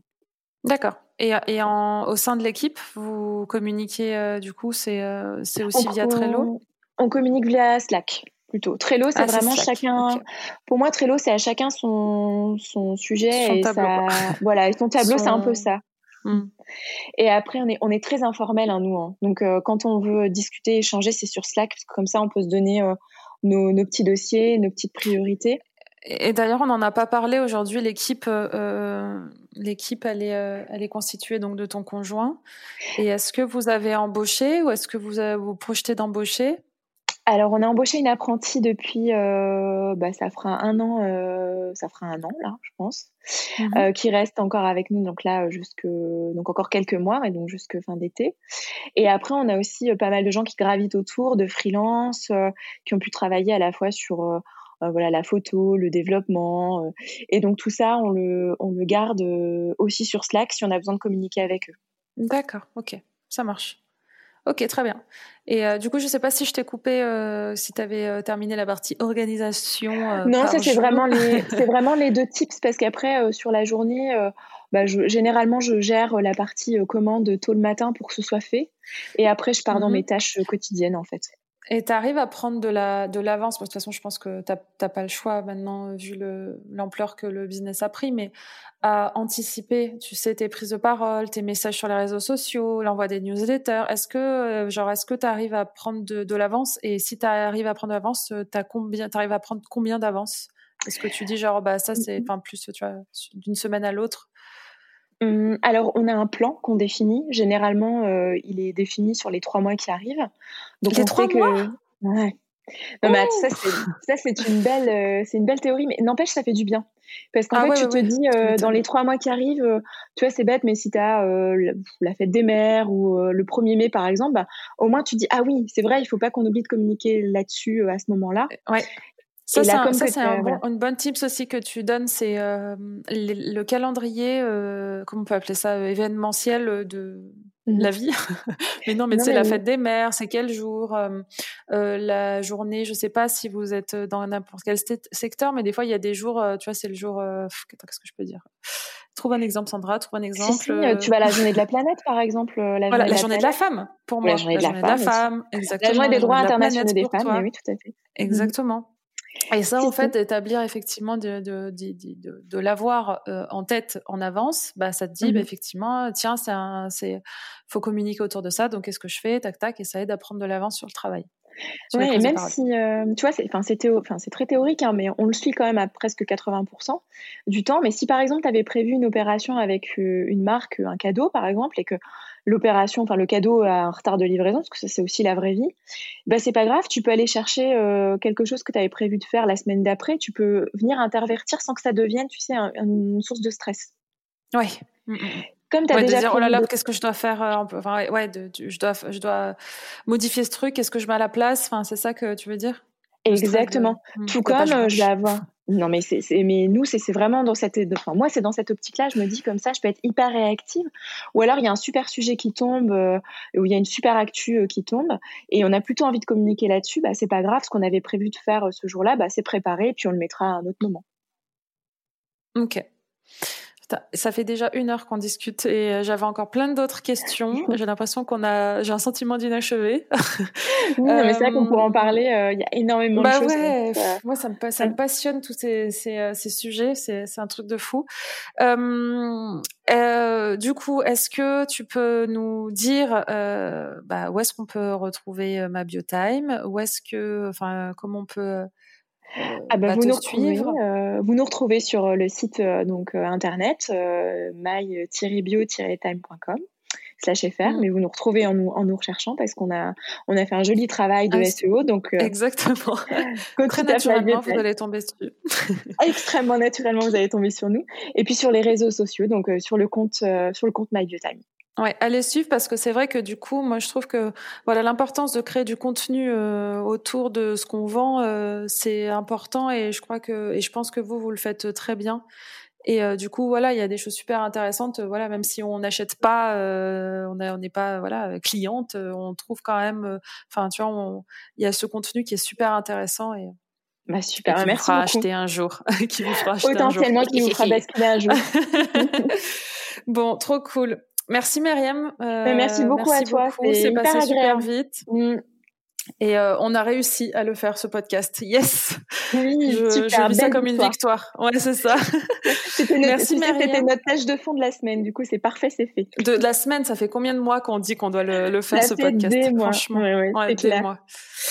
D'accord. Et, et en, au sein de l'équipe, vous communiquez, euh, du coup, c'est aussi via Trello? on, communique via Slack plutôt. Trello, c'est ah, vraiment chacun. Pour moi, Trello, c'est à chacun son, son sujet son et tableau. voilà, et son tableau, c'est un peu ça. Mm. Et après, on est, on est très informel, hein, nous. Hein. Donc, euh, quand on veut discuter, échanger, c'est sur Slack, parce que comme ça, on peut se donner euh, nos, nos, petits dossiers, nos petites priorités. Et, d'ailleurs, on n'en a pas parlé aujourd'hui. L'équipe, euh, l'équipe, elle est, elle est constituée donc de ton conjoint. Et est-ce que vous avez embauché ou est-ce que vous vous projetez d'embaucher? Alors, on a embauché une apprentie depuis, euh, bah, ça fera un an, euh, ça fera un an là, je pense, mhm. euh, qui reste encore avec nous. Donc là, jusque, donc encore quelques mois, et donc jusque fin d'été. Et après, on a aussi pas mal de gens qui gravitent autour, de freelance, qui ont pu travailler à la fois sur voilà la photo, le développement, et donc tout ça, on le, on le garde aussi sur Slack si on a besoin de communiquer avec eux. D'accord, ok, ça marche. Ok, très bien. Et euh, du coup, je ne sais pas si je t'ai coupé, euh, si tu avais euh, terminé la partie organisation. non, ça c'est vraiment les, c'est vraiment les deux tips parce qu'après sur la journée, bah, je, généralement je gère la partie commande tôt le matin pour que ce soit fait, et après je pars dans mhm. mes tâches quotidiennes en fait. Et tu arrives à prendre de la de l'avance. De toute façon, je pense que tu n'as pas le choix maintenant, vu l'ampleur que le business a pris, mais à anticiper, tu sais, tes prises de parole, tes messages sur les réseaux sociaux, l'envoi des newsletters. Est-ce que, euh, genre, est-ce que tu arrives à prendre de, de l'avance? Et si tu arrives à prendre de l'avance, euh, tu arrives à prendre combien d'avance? Est-ce que tu dis, genre, bah, ça, c'est, enfin, plus, tu vois, d'une semaine à l'autre Hum, alors, on a un plan qu'on définit. Généralement, euh, il est défini sur les trois mois qui arrivent. Donc, les trois mois? Ouais. Non, mais ça, c'est une, belle, euh, c'est une belle théorie, mais n'empêche, ça fait du bien. Parce qu'en ah fait, tu te dis, euh, dans les trois mois qui arrivent, tu vois, c'est bête, mais si tu as la, fête des mères ou le 1er mai, par exemple, bah, au moins tu dis, ah oui, c'est vrai, il faut pas qu'on oublie de communiquer là-dessus à ce moment-là. Ça, c'est un, une bonne tips aussi que tu donnes, c'est euh, le, calendrier, euh, comment on peut appeler ça, euh, événementiel de mmh la vie. mais non, mais c'est la fête des mères, c'est quel jour, la journée, je sais pas si vous êtes dans n'importe quel secteur, mais des fois il y a des jours, tu vois, c'est le jour, qu'est-ce que je peux dire? Trouve un exemple, Sandra. Trouve un exemple. Si, tu vas à la journée de la planète, par exemple. La journée, la journée de la femme, pour moi. La journée de la, femme, exactement. La journée des droits internationaux des femmes, oui, tout à fait. Exactement. Et ça, en fait, d'établir effectivement de, de, de, de l'avoir euh, en tête en avance, bah, ça te dit, bah, mmh effectivement, tiens, c'est faut communiquer autour de ça, donc qu'est-ce que je fais, tac, tac, et ça aide à prendre de l'avance sur le travail. Oui, et même si, euh, tu vois, c'est très théorique, hein, mais on le suit quand même à presque 80% du temps. Mais si par exemple, tu avais prévu une opération avec euh, une marque, un cadeau par exemple, et que l'opération, enfin le cadeau a un retard de livraison, parce que ça c'est aussi la vraie vie, bah c'est pas grave, tu peux aller chercher euh, quelque chose que tu avais prévu de faire la semaine d'après, tu peux venir intervertir sans que ça devienne, tu sais, une source de stress. Oui. Mmh, mmh, mmh. Comme tu as déjà dire, oh là là, qu'est-ce que je dois faire euh, enfin, ouais, de, je dois je dois modifier ce truc, est-ce que je mets à la place? Enfin, c'est ça que tu veux dire? Exactement. Tout comme euh, je vais avoir non, mais, c'est, mais nous, c'est, vraiment dans cette. Enfin, moi, c'est dans cette optique-là, je me dis comme ça, je peux être hyper réactive. Ou alors, il y a un super sujet qui tombe, euh, ou il y a une super actu euh, qui tombe, et on a plutôt envie de communiquer là-dessus. Bah, c'est pas grave, ce qu'on avait prévu de faire euh, ce jour-là, bah, c'est préparé, et puis on le mettra à un autre moment. Ok. Ça fait déjà une heure qu'on discute et euh, j'avais encore plein d'autres questions. J'ai l'impression qu'on a, j'ai un sentiment d'inachevé. oui, mais c'est vrai qu'on pourrait en parler. Euh, il y a énormément de bah choses. Ouais, moi, ça me, ça me passionne tous ces, ces, euh, ces sujets. C'est, c'est un truc de fou. Euh, du coup, est-ce que tu peux nous dire bah, où est-ce qu'on peut retrouver ma Biotime Où est-ce que, enfin, comment on peut ah bah, vous, nous retrouvez, euh, vous nous retrouvez sur euh, le site euh, donc internet my-bio-time.com slash fr, mmh. mais vous nous retrouvez en nous, en nous recherchant parce qu'on a, on a fait un joli travail de SEO. Donc, Exactement. Très naturellement, vous allez tomber dessus. Extrêmement naturellement, vous allez tomber sur nous. Et puis sur les réseaux sociaux, donc sur le compte, sur le compte MyBioTime. Ouais, allez suivre parce que c'est vrai que du coup, moi je trouve que voilà l'importance de créer du contenu euh, autour de ce qu'on vend, euh, c'est important et je crois que et je pense que vous vous le faites très bien. Et euh, du coup, voilà, il y a des choses super intéressantes. Voilà, même si on n'achète pas, on n'est pas voilà cliente, on trouve quand même. Enfin, tu vois, il y a ce contenu qui est super intéressant et. Bah super, qui merci vous fera acheter un jour, qui vous fera acheter un jour. Potentiellement qui vous fera basculer un jour. bon, trop cool. Merci Myriam. Euh, merci beaucoup à toi. C'est passé super vite. Mm. Et euh, on a réussi à le faire, ce podcast. Yes Oui, je, super, vis ça comme une victoire. Ouais, c'est ça. C'était notre, C'était notre tâche de fond de la semaine. Du coup, c'est parfait, c'est fait. De, la semaine, ça fait combien de mois qu'on dit qu'on doit le, faire, ce podcast des mois. Franchement, ouais, ouais, des mois.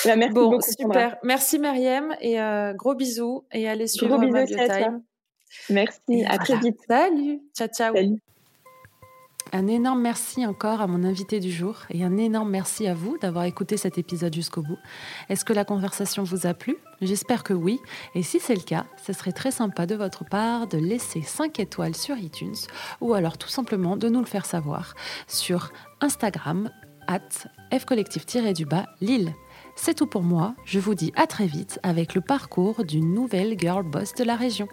Bah, merci bon, beaucoup, super. Merci Myriam et euh, gros bisous et allez suivre gros ma Merci, à très vite. Salut, ciao ciao. Salut. Un énorme merci encore à mon invité du jour et un énorme merci à vous d'avoir écouté cet épisode jusqu'au bout. Est-ce que la conversation vous a plu? J'espère que oui. Et si c'est le cas, ce serait très sympa de votre part de laisser 5 étoiles sur iTunes ou alors tout simplement de nous le faire savoir sur Instagram at fcollectif-du-bas Lille. C'est tout pour moi. Je vous dis à très vite avec le parcours d'une nouvelle girl boss de la région.